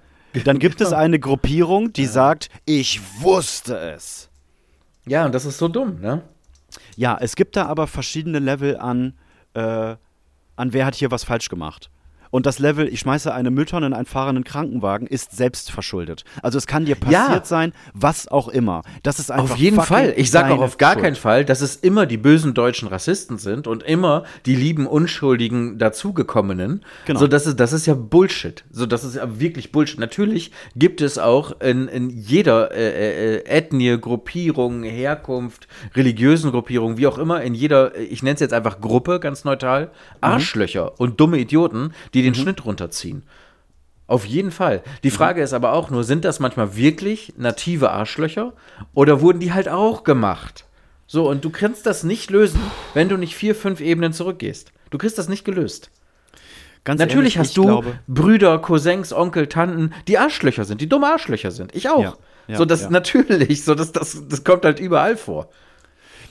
Speaker 1: dann (laughs) gibt es eine Gruppierung, die sagt, ich wusste es.
Speaker 2: Ja, und das ist so dumm, ne?
Speaker 1: Ja, es gibt da aber verschiedene Level an, äh, an wer hat hier was falsch gemacht. Und das Level, ich schmeiße eine Mülltonne in einen fahrenden Krankenwagen, ist selbst verschuldet. Also es kann dir passiert
Speaker 2: Ja.
Speaker 1: sein, was auch immer. Das ist einfach
Speaker 2: Auf jeden Fall. Ich sage auch auf gar
Speaker 1: Schuld.
Speaker 2: keinen Fall, dass es immer die bösen deutschen Rassisten sind und immer die lieben, unschuldigen dazugekommenen.
Speaker 1: Genau.
Speaker 2: So, das ist, das ist ja Bullshit. So, das ist ja wirklich Bullshit. Natürlich gibt es auch in, in jeder äh, äh, Ethnie, Gruppierung, Herkunft, religiösen Gruppierung, wie auch immer, in jeder, ich nenne es jetzt einfach Gruppe, ganz neutral, Arschlöcher und dumme Idioten, die den Schnitt runterziehen. Auf jeden Fall. Die Frage ist aber auch nur, sind das manchmal wirklich native Arschlöcher oder wurden die halt auch gemacht? So, und du kannst das nicht lösen, wenn du nicht vier, fünf Ebenen zurückgehst. Du kriegst das nicht gelöst.
Speaker 1: Ganz
Speaker 2: Natürlich
Speaker 1: ehrlich,
Speaker 2: hast du
Speaker 1: glaube,
Speaker 2: Brüder, Cousins, Onkel, Tanten, die Arschlöcher sind, die dumme Arschlöcher sind. Ich auch.
Speaker 1: Ja, ja,
Speaker 2: so, das
Speaker 1: ja.
Speaker 2: natürlich, so, das, das, das kommt halt überall vor.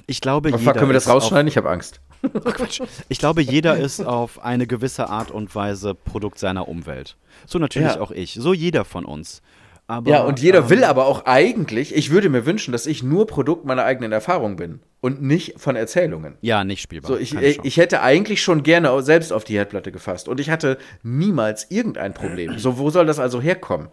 Speaker 1: ich glaube,
Speaker 2: Aber
Speaker 1: jeder
Speaker 2: können wir das rausschneiden? Ich habe Angst. (laughs)
Speaker 1: Ich glaube, jeder ist auf eine gewisse Art und Weise Produkt seiner Umwelt. So natürlich
Speaker 2: Ja.
Speaker 1: auch ich. So jeder von uns. Aber,
Speaker 2: Ja, und jeder
Speaker 1: ähm,
Speaker 2: will aber auch eigentlich, ich würde mir wünschen, dass ich nur Produkt meiner eigenen Erfahrung bin und nicht von Erzählungen.
Speaker 1: Ja, nicht spielbar.
Speaker 2: So, ich,
Speaker 1: Keine
Speaker 2: äh, ich hätte eigentlich schon gerne selbst auf die Herdplatte gefasst und ich hatte niemals irgendein Problem. So, wo soll das also herkommen?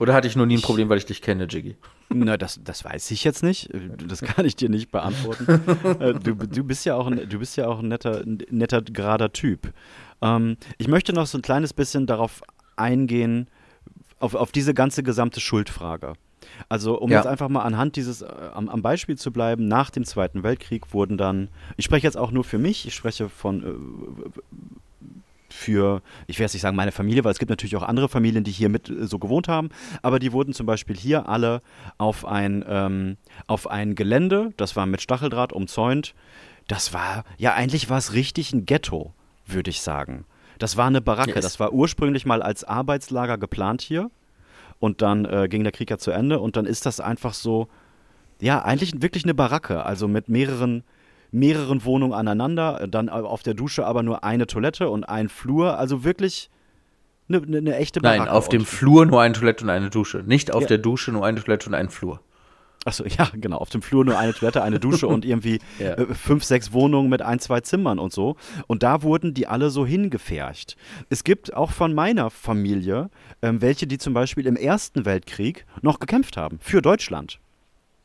Speaker 2: Oder hatte ich nur nie ein Problem, weil ich dich kenne, Jiggy?
Speaker 1: Na, das, das weiß ich jetzt nicht. Das kann ich dir nicht beantworten. (laughs) Äh, du, du bist ja auch ein, du bist ja auch ein netter, netter, gerader Typ. Ähm, ich möchte noch so ein kleines bisschen darauf eingehen, auf, auf diese ganze gesamte Schuldfrage. Also, um
Speaker 2: Ja.
Speaker 1: jetzt einfach mal anhand dieses, äh, am, am Beispiel zu bleiben, nach dem Zweiten Weltkrieg wurden dann, ich spreche jetzt auch nur für mich, ich spreche von äh, für, ich will jetzt nicht sagen meine Familie, weil es gibt natürlich auch andere Familien, die hier mit äh, so gewohnt haben, aber die wurden zum Beispiel hier alle auf ein, ähm, auf ein Gelände, das war mit Stacheldraht umzäunt. Das war, ja, eigentlich war es richtig ein Ghetto, würde ich sagen. Das war eine Baracke,
Speaker 2: Yes.
Speaker 1: das war ursprünglich mal als Arbeitslager geplant hier und dann äh, ging der Krieg ja zu Ende und dann ist das einfach so, ja, eigentlich wirklich eine Baracke, also mit mehreren, mehreren Wohnungen aneinander, dann auf der Dusche aber nur eine Toilette und ein Flur, also wirklich eine, eine, eine echte Baracke.
Speaker 2: Nein, auf dem Flur nur eine Toilette und eine Dusche. Nicht auf
Speaker 1: Ja.
Speaker 2: der Dusche nur eine Toilette und ein Flur.
Speaker 1: Achso, (laughs) ja, genau. Auf dem Flur nur eine Toilette, eine Dusche und irgendwie (laughs)
Speaker 2: Ja.
Speaker 1: äh, fünf, sechs Wohnungen mit ein, zwei Zimmern und so. Und da wurden die alle so hingefercht. Es gibt auch von meiner Familie ähm, welche, die zum Beispiel im Ersten Weltkrieg noch gekämpft haben für Deutschland.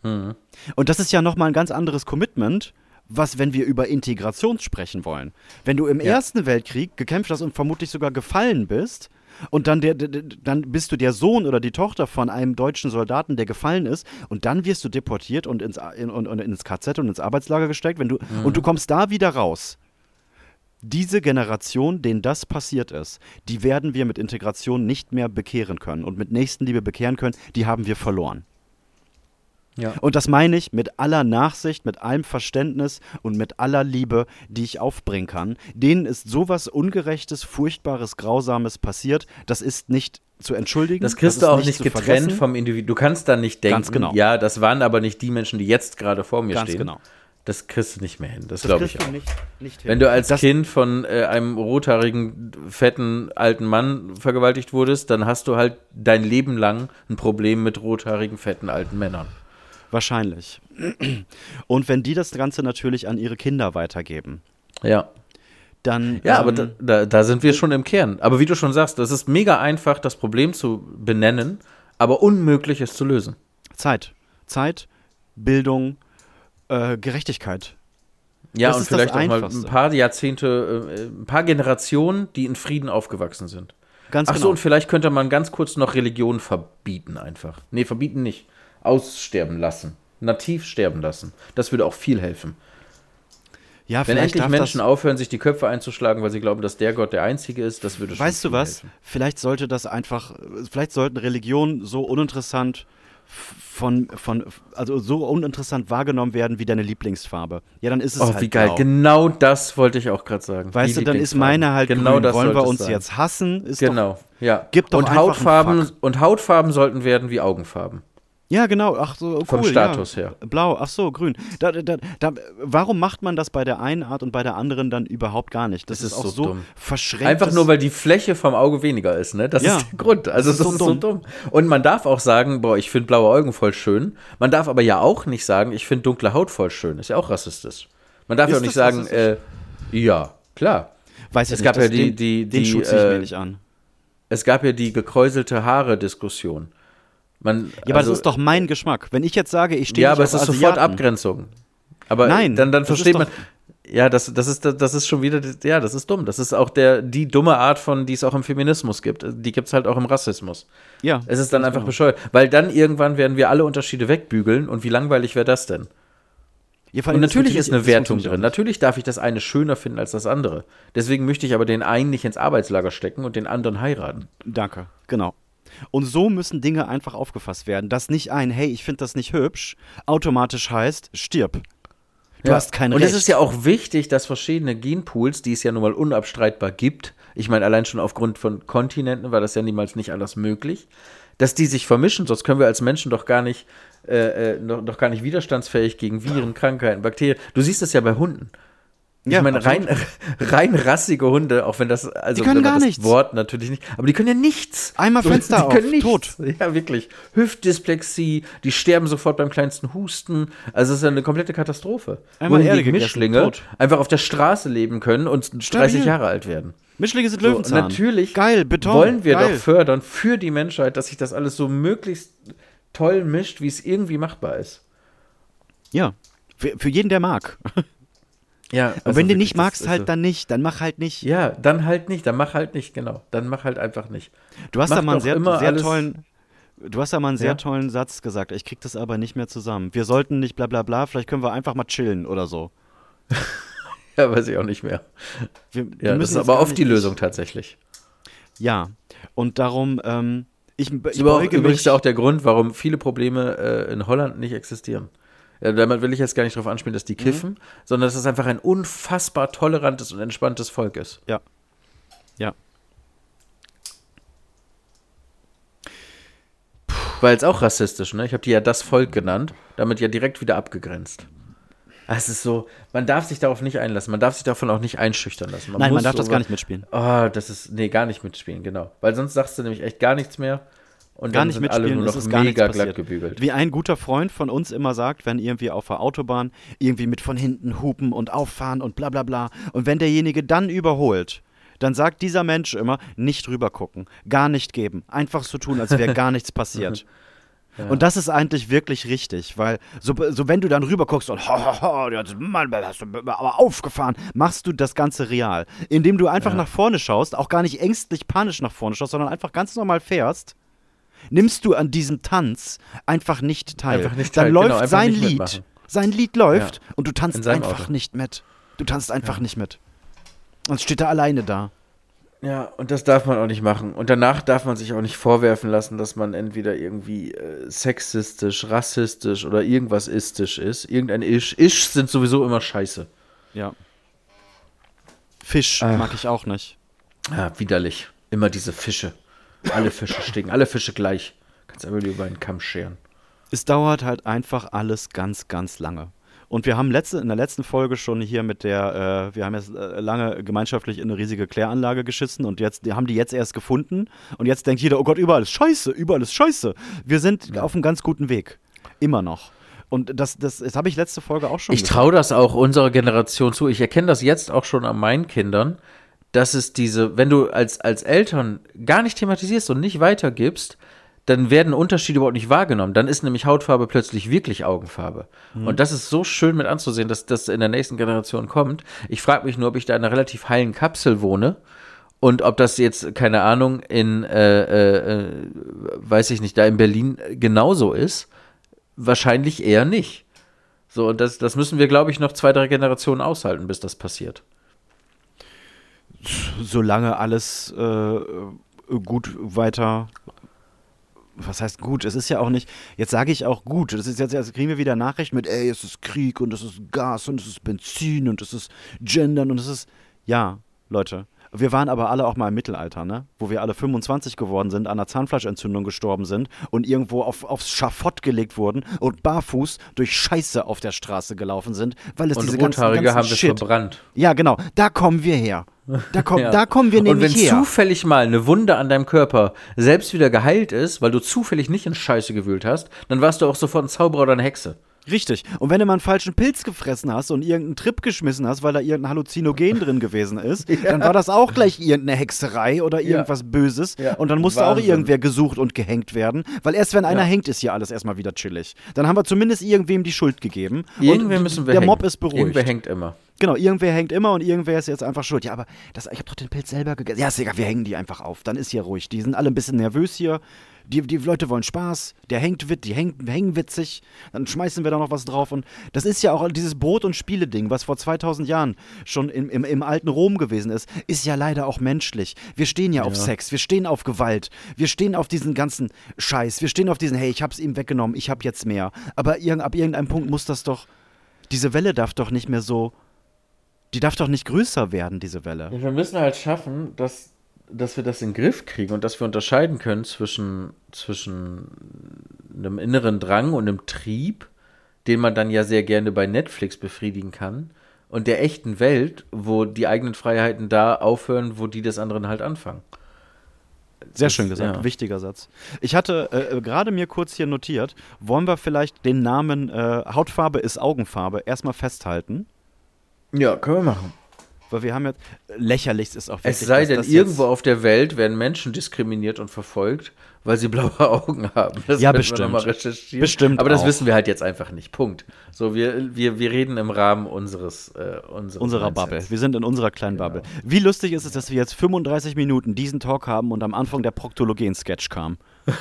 Speaker 2: Mhm.
Speaker 1: Und das ist ja nochmal ein ganz anderes Commitment, was, wenn wir über Integration sprechen wollen. Wenn du im
Speaker 2: Ja.
Speaker 1: Ersten Weltkrieg gekämpft hast und vermutlich sogar gefallen bist, und dann, der, der, dann bist du der Sohn oder die Tochter von einem deutschen Soldaten, der gefallen ist, und dann wirst du deportiert und ins, in, und, und ins KZ und ins Arbeitslager gesteckt, wenn du, und du kommst da wieder raus. Diese Generation, denen das passiert ist, die werden wir mit Integration nicht mehr bekehren können und mit Nächstenliebe bekehren können, die haben wir verloren.
Speaker 2: Ja.
Speaker 1: Und das meine ich mit aller Nachsicht, mit allem Verständnis und mit aller Liebe, die ich aufbringen kann. Denen ist sowas Ungerechtes, Furchtbares, Grausames passiert. Das ist nicht zu entschuldigen.
Speaker 2: Das kriegst
Speaker 1: ist
Speaker 2: du auch nicht getrennt
Speaker 1: vergessen.
Speaker 2: vom Individuum. Du kannst da nicht denken,
Speaker 1: genau.
Speaker 2: ja, das waren aber nicht die Menschen, die jetzt gerade vor mir
Speaker 1: Ganz
Speaker 2: stehen.
Speaker 1: genau.
Speaker 2: Das kriegst du nicht mehr hin. Das,
Speaker 1: Das
Speaker 2: glaube ich auch.
Speaker 1: nicht, nicht.
Speaker 2: Wenn du als
Speaker 1: Das-
Speaker 2: Kind von äh, einem rothaarigen, fetten, alten Mann vergewaltigt wurdest, dann hast du halt dein Leben lang ein Problem mit rothaarigen, fetten, alten Männern.
Speaker 1: Wahrscheinlich. Und wenn die das Ganze natürlich an ihre Kinder weitergeben,
Speaker 2: Ja.
Speaker 1: dann.
Speaker 2: Ja,
Speaker 1: ähm,
Speaker 2: aber da, da, da sind wir schon im Kern. Aber wie du schon sagst, das ist mega einfach, das Problem zu benennen, aber unmöglich, es zu lösen.
Speaker 1: Zeit. Zeit, Bildung, äh, Gerechtigkeit.
Speaker 2: Ja,
Speaker 1: Das
Speaker 2: und vielleicht auch mal ein paar Jahrzehnte, äh, ein paar Generationen, die in Frieden aufgewachsen sind.
Speaker 1: Ganz
Speaker 2: Ach so,
Speaker 1: genau.
Speaker 2: und vielleicht könnte man ganz kurz noch Religion verbieten einfach. Nee, verbieten nicht. Aussterben lassen. Nativ sterben lassen. Das würde auch viel helfen.
Speaker 1: ja,
Speaker 2: Wenn
Speaker 1: vielleicht
Speaker 2: endlich Menschen aufhören, sich die Köpfe einzuschlagen, weil sie glauben, dass der Gott der Einzige ist, das würde schon
Speaker 1: Weißt du was?
Speaker 2: helfen.
Speaker 1: Vielleicht sollte das einfach, vielleicht sollten Religionen so uninteressant von, von, also so uninteressant wahrgenommen werden wie deine Lieblingsfarbe. Ja, dann ist es
Speaker 2: Oh,
Speaker 1: halt
Speaker 2: wie geil.
Speaker 1: blau.
Speaker 2: Genau das wollte ich auch gerade sagen.
Speaker 1: Weißt
Speaker 2: Die
Speaker 1: du, dann ist meine halt
Speaker 2: genau
Speaker 1: grün.
Speaker 2: das
Speaker 1: Wollen wir uns
Speaker 2: sein.
Speaker 1: jetzt hassen? Ist Doch,
Speaker 2: Genau, ja.
Speaker 1: Gib doch
Speaker 2: und Hautfarben und Hautfarben sollten werden wie Augenfarben.
Speaker 1: Ja, genau. Ach so, cool.
Speaker 2: Vom Status
Speaker 1: ja.
Speaker 2: her.
Speaker 1: Blau, ach so, grün. Da, da, da, warum macht man das bei der einen Art und bei der anderen dann überhaupt gar nicht? Das,
Speaker 2: Das
Speaker 1: ist,
Speaker 2: ist
Speaker 1: auch
Speaker 2: so
Speaker 1: so,
Speaker 2: dumm.
Speaker 1: verschränkt.
Speaker 2: Einfach nur, weil die Fläche vom Auge weniger ist, ne? Das
Speaker 1: Ja.
Speaker 2: ist der Grund. Also das,
Speaker 1: Das ist
Speaker 2: ist
Speaker 1: so
Speaker 2: so dumm. Und man darf auch sagen, boah, ich finde blaue Augen voll schön. Man darf aber ja auch nicht sagen, ich finde dunkle Haut voll schön. Ist ja auch rassistisch. Man darf ja
Speaker 1: Ist
Speaker 2: auch nicht sagen, äh, ja, klar.
Speaker 1: Weiß ich
Speaker 2: es
Speaker 1: nicht,
Speaker 2: gab
Speaker 1: das-
Speaker 2: ja die-
Speaker 1: den,
Speaker 2: die-
Speaker 1: den
Speaker 2: die,
Speaker 1: Schutz ziehe ich
Speaker 2: äh,
Speaker 1: mir nicht an.
Speaker 2: Es gab ja die gekräuselte Haare-Diskussion. Man,
Speaker 1: Ja, aber
Speaker 2: also-
Speaker 1: das ist doch mein Geschmack. Wenn ich jetzt sage, ich stehe
Speaker 2: Ja, aber es ist sofort
Speaker 1: Asiaten,
Speaker 2: Abgrenzung. Aber
Speaker 1: Nein,
Speaker 2: dann, dann
Speaker 1: ist
Speaker 2: versteht man. Ja, das, das, ist, das ist schon wieder, ja, das ist dumm. Das ist auch der, die dumme Art von, die es auch im Feminismus gibt. Die gibt es halt auch im Rassismus.
Speaker 1: Ja,
Speaker 2: Es ist dann einfach bescheuert. Weil dann irgendwann werden wir alle Unterschiede wegbügeln und wie langweilig wäre das denn?
Speaker 1: Ja,
Speaker 2: Und
Speaker 1: das
Speaker 2: natürlich ist eine Wertung drin. Natürlich darf ich das eine schöner finden als das andere. Deswegen möchte ich aber den einen nicht ins Arbeitslager stecken und den anderen heiraten.
Speaker 1: Danke, genau. Und so müssen Dinge einfach aufgefasst werden, dass nicht ein, hey, ich finde das nicht hübsch, automatisch heißt, stirb. Du hast kein
Speaker 2: Und
Speaker 1: Recht.
Speaker 2: es ist ja auch wichtig, dass verschiedene Genpools, die es ja nun mal unabstreitbar gibt, ich meine, allein schon aufgrund von Kontinenten war das ja niemals nicht alles möglich, dass die sich vermischen, sonst können wir als Menschen doch gar nicht, äh, äh, noch, doch gar nicht widerstandsfähig gegen Viren, Krankheiten, Bakterien. Du siehst es ja bei Hunden. Ich
Speaker 1: Ja,
Speaker 2: meine,
Speaker 1: absolut.
Speaker 2: rein, (laughs) rein rassige Hunde, auch wenn das, also
Speaker 1: Die können gar
Speaker 2: das
Speaker 1: nichts.
Speaker 2: Wort natürlich nicht, aber die können ja nichts.
Speaker 1: Einmal Fenster
Speaker 2: die
Speaker 1: auf,
Speaker 2: können nichts.
Speaker 1: tot.
Speaker 2: Ja, wirklich. Hüftdysplexie, die sterben sofort beim kleinsten Husten. Also es ist ja eine komplette Katastrophe.
Speaker 1: Einmal Erde gegessen,
Speaker 2: Mischlinge
Speaker 1: tot.
Speaker 2: einfach auf der Straße leben können und 30 Jahre alt werden.
Speaker 1: Mischlinge sind
Speaker 2: So,
Speaker 1: Löwenzahn.
Speaker 2: natürlich
Speaker 1: Geil, Beton.
Speaker 2: wollen wir
Speaker 1: geil.
Speaker 2: doch fördern für die Menschheit, dass sich das alles so möglichst toll mischt, wie es irgendwie machbar ist.
Speaker 1: Ja, für, für jeden, der mag. (laughs)
Speaker 2: Ja,
Speaker 1: Und wenn du nicht magst, halt dann nicht. Dann mach halt nicht.
Speaker 2: Ja, dann halt nicht, dann mach halt nicht, genau. Dann mach halt einfach nicht.
Speaker 1: Du hast
Speaker 2: Mach
Speaker 1: da mal einen sehr, sehr tollen. Du hast da mal einen sehr
Speaker 2: Ja?
Speaker 1: tollen Satz gesagt. Ich krieg das aber nicht mehr zusammen. Wir sollten nicht bla bla bla, vielleicht können wir einfach mal chillen oder so. (laughs)
Speaker 2: Ja, weiß ich auch nicht mehr.
Speaker 1: Wir, wir
Speaker 2: Ja, das
Speaker 1: müssen
Speaker 2: ist aber oft
Speaker 1: nicht-
Speaker 2: die Lösung tatsächlich.
Speaker 1: Ja. Und darum, ähm, ich, ich
Speaker 2: übrigens
Speaker 1: mich.
Speaker 2: auch der Grund, warum viele Probleme äh, in Holland nicht existieren. Ja, damit will ich jetzt gar nicht darauf anspielen, dass die kiffen, sondern dass es einfach ein unfassbar tolerantes und entspanntes Volk ist.
Speaker 1: Ja. Ja.
Speaker 2: War jetzt auch rassistisch, ne? Ich habe die ja das Volk genannt, damit ja direkt wieder abgegrenzt. Es ist so, man darf sich darauf nicht einlassen, man darf sich davon auch nicht einschüchtern lassen.
Speaker 1: Nein, man darf das
Speaker 2: so-
Speaker 1: gar nicht mitspielen.
Speaker 2: Oh, das ist, nee, gar nicht mitspielen, genau. Weil sonst sagst du nämlich echt gar nichts mehr und
Speaker 1: Gar nicht mitspielen, es ist gar nichts
Speaker 2: mega
Speaker 1: passiert.
Speaker 2: glatt gebügelt.
Speaker 1: Wie ein guter Freund von uns immer sagt, wenn irgendwie auf der Autobahn irgendwie mit von hinten hupen und auffahren und bla bla bla. Und wenn derjenige dann überholt, dann sagt dieser Mensch immer, nicht rüber gucken, gar nicht geben, einfach so tun, als wäre gar nichts passiert. (laughs) Und das ist eigentlich wirklich richtig, weil so, so wenn du dann rüber guckst und ho, ho, ho, Mann, hast du aber aufgefahren, machst du das Ganze real. Indem du einfach nach vorne schaust, auch gar nicht ängstlich panisch nach vorne schaust, sondern einfach ganz normal fährst, nimmst du an diesem Tanz einfach nicht teil.
Speaker 2: Einfach nicht
Speaker 1: dann
Speaker 2: teil,
Speaker 1: läuft
Speaker 2: genau,
Speaker 1: sein Lied.
Speaker 2: mitmachen.
Speaker 1: Sein Lied läuft
Speaker 2: Ja.
Speaker 1: und du tanzt einfach
Speaker 2: Auto.
Speaker 1: nicht mit. Du tanzt einfach nicht mit. Und steht er alleine da.
Speaker 2: Ja, und das darf man auch nicht machen. Und danach darf man sich auch nicht vorwerfen lassen, dass man entweder irgendwie äh, sexistisch, rassistisch oder irgendwas istisch ist. Irgendein Isch. Isch sind sowieso immer scheiße.
Speaker 1: Ja. Fisch
Speaker 2: Ach.
Speaker 1: mag ich auch nicht.
Speaker 2: Ja, widerlich. Immer diese Fische. Alle Fische stinken. Alle Fische gleich. Kannst einfach nur über einen Kamm scheren.
Speaker 1: Es dauert halt einfach alles ganz, ganz lange. Und wir haben letzte, in der letzten Folge schon hier mit der, äh, wir haben jetzt äh, lange gemeinschaftlich in eine riesige Kläranlage geschissen und jetzt die haben die jetzt erst gefunden und jetzt denkt jeder, oh Gott, überall ist Scheiße, überall ist Scheiße. Wir sind auf einem ganz guten Weg. Immer noch. Und das, das, das habe ich letzte Folge auch schon
Speaker 2: Ich traue das auch unserer Generation zu. Ich erkenne das jetzt auch schon an meinen Kindern, dass es diese, wenn du als, als Eltern gar nicht thematisierst und nicht weitergibst, dann werden Unterschiede überhaupt nicht wahrgenommen. Dann ist nämlich Hautfarbe plötzlich wirklich Augenfarbe. Und das ist so schön mit anzusehen, dass das in der nächsten Generation kommt. Ich frage mich nur, ob ich da in einer relativ heilen Kapsel wohne und ob das jetzt, keine Ahnung, in, äh, äh, äh, weiß ich nicht, da in Berlin genauso ist. Wahrscheinlich eher nicht. So, und das, das müssen wir, glaube ich, noch zwei, drei Generationen aushalten, bis das passiert.
Speaker 1: Solange alles äh, gut weiter. Was heißt gut? Es ist ja auch nicht. Jetzt sage ich auch gut. Das ist jetzt, jetzt kriegen wir wieder Nachrichten mit, ey, es ist Krieg und es ist Gas und es ist Benzin und es ist Gendern und es ist. Ja, Leute. Wir waren aber alle auch mal im Mittelalter, ne? Wo wir alle 25 geworden sind, an einer Zahnfleischentzündung gestorben sind und irgendwo auf, aufs Schafott gelegt wurden und barfuß durch Scheiße auf der Straße gelaufen sind, weil es
Speaker 2: Und
Speaker 1: diese ganzen, ganzen
Speaker 2: haben wir verbrannt.
Speaker 1: Ja, genau. Da kommen wir her. Da, komm, (laughs)
Speaker 2: Ja.
Speaker 1: da kommen wir
Speaker 2: Und wenn
Speaker 1: nämlich her.
Speaker 2: zufällig mal eine Wunde an deinem Körper selbst wieder geheilt ist, weil du zufällig nicht in Scheiße gewühlt hast, dann warst du auch sofort ein Zauberer oder eine Hexe.
Speaker 1: Richtig. Und wenn du mal einen falschen Pilz gefressen hast und irgendeinen Trip geschmissen hast, weil da irgendein Halluzinogen drin gewesen ist, (laughs) dann war das auch gleich irgendeine Hexerei oder irgendwas Böses.
Speaker 2: Ja.
Speaker 1: Und dann musste
Speaker 2: Wahnsinn.
Speaker 1: auch irgendwer gesucht und gehängt werden. Weil erst wenn einer
Speaker 2: Ja.
Speaker 1: hängt, ist hier alles erstmal wieder chillig. Dann haben wir zumindest irgendwem die Schuld gegeben.
Speaker 2: Irgendwer
Speaker 1: und
Speaker 2: müssen wir
Speaker 1: Der
Speaker 2: hängen.
Speaker 1: Mob ist beruhigt.
Speaker 2: Irgendwer hängt immer.
Speaker 1: Genau, irgendwer hängt immer und irgendwer ist jetzt einfach schuld. Ja, aber das, ich habe doch den Pilz selber gegessen. Ja, ist egal, wir hängen die einfach auf. Dann ist hier ruhig. Die sind alle ein bisschen nervös hier. Die, die Leute wollen Spaß. Der hängt wit, die hängen, hängen witzig. Dann schmeißen wir da noch was drauf. Und das ist ja auch dieses Brot- und Spiele-Ding, was vor 2000 Jahren schon im, im, im alten Rom gewesen ist, ist ja leider auch menschlich. Wir stehen ja, auf Sex, wir stehen auf Gewalt, wir stehen auf diesen ganzen Scheiß, wir stehen auf diesen, hey, ich hab's ihm weggenommen, ich hab jetzt mehr. Aber irg ab irgendeinem Punkt muss das doch, diese Welle darf doch nicht mehr so die darf doch nicht größer werden, diese Welle.
Speaker 2: Ja, wir müssen halt schaffen, dass, dass wir das in den Griff kriegen und dass wir unterscheiden können zwischen, zwischen einem inneren Drang und einem Trieb, den man dann ja sehr gerne bei Netflix befriedigen kann, und der echten Welt, wo die eigenen Freiheiten da aufhören, wo die des anderen halt anfangen.
Speaker 1: Sehr schön gesagt,
Speaker 2: ja.
Speaker 1: wichtiger Satz. Ich hatte äh, äh, gerade mir kurz hier notiert, wollen wir vielleicht den Namen äh, Hautfarbe ist Augenfarbe erstmal festhalten?
Speaker 2: Ja, können wir machen.
Speaker 1: Weil wir haben jetzt, lächerlichst ist auch wirklich,
Speaker 2: Es sei denn, irgendwo auf der Welt werden Menschen diskriminiert und verfolgt, weil sie blaue (laughs) Augen haben. Das
Speaker 1: Ja, bestimmt. Bestimmt
Speaker 2: Aber das
Speaker 1: auch.
Speaker 2: wissen wir halt jetzt einfach nicht. Punkt. So, wir, wir, wir reden im Rahmen unseres, äh, unseres
Speaker 1: unserer
Speaker 2: Mindsets.
Speaker 1: Bubble. Wir sind in unserer kleinen
Speaker 2: Genau.
Speaker 1: Bubble. Wie lustig ist es, dass wir jetzt 35 Minuten diesen Talk haben und am Anfang der Proktologen-Sketch kam. (laughs)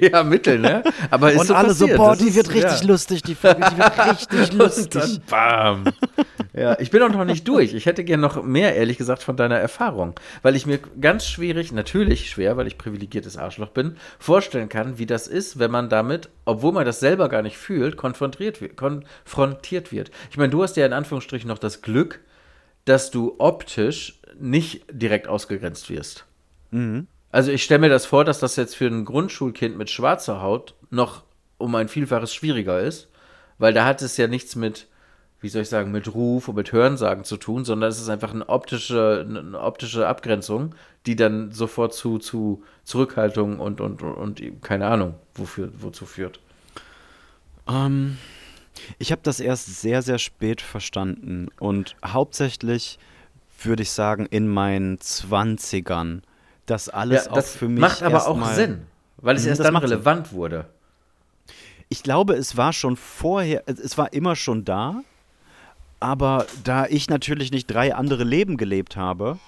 Speaker 1: (laughs)
Speaker 2: Ja, Mittel, ne? Aber ist
Speaker 1: und
Speaker 2: so
Speaker 1: alle so,
Speaker 2: passiert.
Speaker 1: boah,
Speaker 2: Das
Speaker 1: die
Speaker 2: ist-
Speaker 1: wird richtig
Speaker 2: ja.
Speaker 1: lustig, die Folge, die wird (laughs) richtig
Speaker 2: Und
Speaker 1: lustig.
Speaker 2: dann bam. (laughs) Ja, ich bin auch noch nicht durch. Ich hätte gern noch mehr, ehrlich gesagt, von deiner Erfahrung. Weil ich mir ganz schwierig, natürlich schwer, weil ich privilegiertes Arschloch bin, vorstellen kann, wie das ist, wenn man damit, obwohl man das selber gar nicht fühlt, konfrontiert wird. Konfrontiert wird. Ich meine, du hast ja in Anführungsstrichen noch das Glück, dass du optisch nicht direkt ausgegrenzt wirst. Also ich stelle mir das vor, dass das jetzt für ein Grundschulkind mit schwarzer Haut noch um ein Vielfaches schwieriger ist, weil da hat es ja nichts mit, wie soll ich sagen, mit Ruf und mit Hörensagen zu tun, sondern es ist einfach eine optische, eine optische Abgrenzung, die dann sofort zu, zu Zurückhaltung und, und, und, und keine Ahnung, wofür, wozu führt.
Speaker 1: Ähm, ich habe das erst sehr, sehr spät verstanden und hauptsächlich würde ich sagen in meinen 20ern. Das alles
Speaker 2: Ja,
Speaker 1: auch
Speaker 2: das
Speaker 1: für mich
Speaker 2: macht aber auch
Speaker 1: erstmal-
Speaker 2: Sinn, weil es
Speaker 1: Mhm,
Speaker 2: erst dann
Speaker 1: macht Sinn.
Speaker 2: relevant wurde.
Speaker 1: Ich glaube, es war schon vorher, es- war immer schon da, aber da ich natürlich nicht drei andere Leben gelebt habe,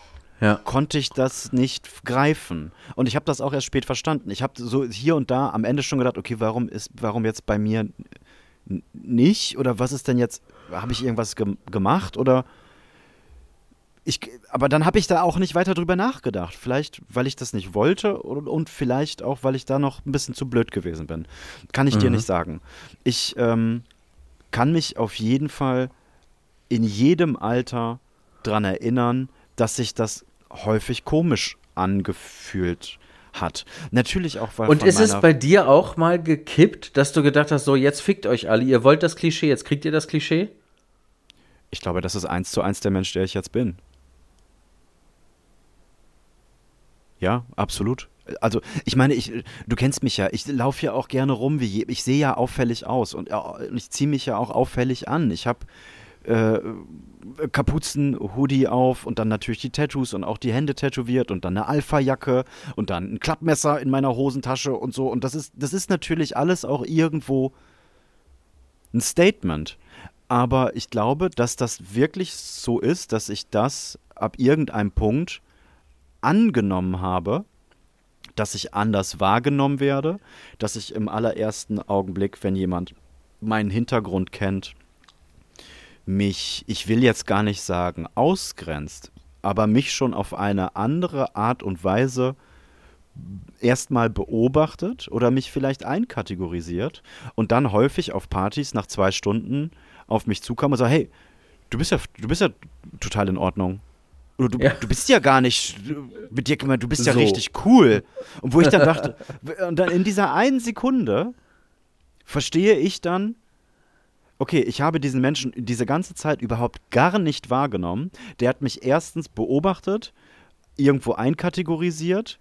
Speaker 2: Ja.
Speaker 1: konnte ich das nicht greifen. Und ich habe das auch erst spät verstanden. Ich habe so hier und da am Ende schon gedacht, okay, warum ist, warum jetzt bei mir nicht? Oder was ist denn jetzt, habe ich irgendwas gem gemacht? Oder ich, aber dann habe ich da auch nicht weiter drüber nachgedacht. Vielleicht, weil ich das nicht wollte und, und, vielleicht auch, weil ich da noch ein bisschen zu blöd gewesen bin. Kann ich mhm. dir nicht sagen. Ich ähm, kann mich auf jeden Fall in jedem Alter daran erinnern, dass sich das häufig komisch angefühlt hat. Natürlich auch, weil.
Speaker 2: Und ist es bei dir auch mal gekippt, dass du gedacht hast, so jetzt fickt euch alle, ihr wollt das Klischee, jetzt kriegt ihr das Klischee?
Speaker 1: Ich glaube, das ist eins zu eins der Mensch, der ich jetzt bin. Ja, absolut. Also, ich meine, ich, du kennst mich ja. Ich laufe ja auch gerne rum, wie je, ich sehe ja auffällig aus und ich ziehe mich ja auch auffällig an. Ich habe äh, Kapuzen-Hoodie auf und dann natürlich die Tattoos und auch die Hände tätowiert und dann eine Alpha-Jacke und dann ein Klappmesser in meiner Hosentasche und so. Und das ist, das ist natürlich alles auch irgendwo ein Statement. Aber ich glaube, dass das wirklich so ist, dass ich das ab irgendeinem Punkt angenommen habe, dass ich anders wahrgenommen werde, dass ich im allerersten Augenblick, wenn jemand meinen Hintergrund kennt, mich, ich will jetzt gar nicht sagen, ausgrenzt, aber mich schon auf eine andere Art und Weise erstmal beobachtet oder mich vielleicht einkategorisiert und dann häufig auf Partys nach zwei Stunden auf mich zukam und sagt, hey, du bist ja, du bist ja total in Ordnung. Oder du, ja. du bist ja gar nicht mit dir gemeint, du bist ja richtig cool. Und wo ich dann dachte, (laughs) und dann in dieser einen Sekunde verstehe ich dann, okay, ich habe diesen Menschen diese ganze Zeit überhaupt gar nicht wahrgenommen. Der hat mich erstens beobachtet, irgendwo einkategorisiert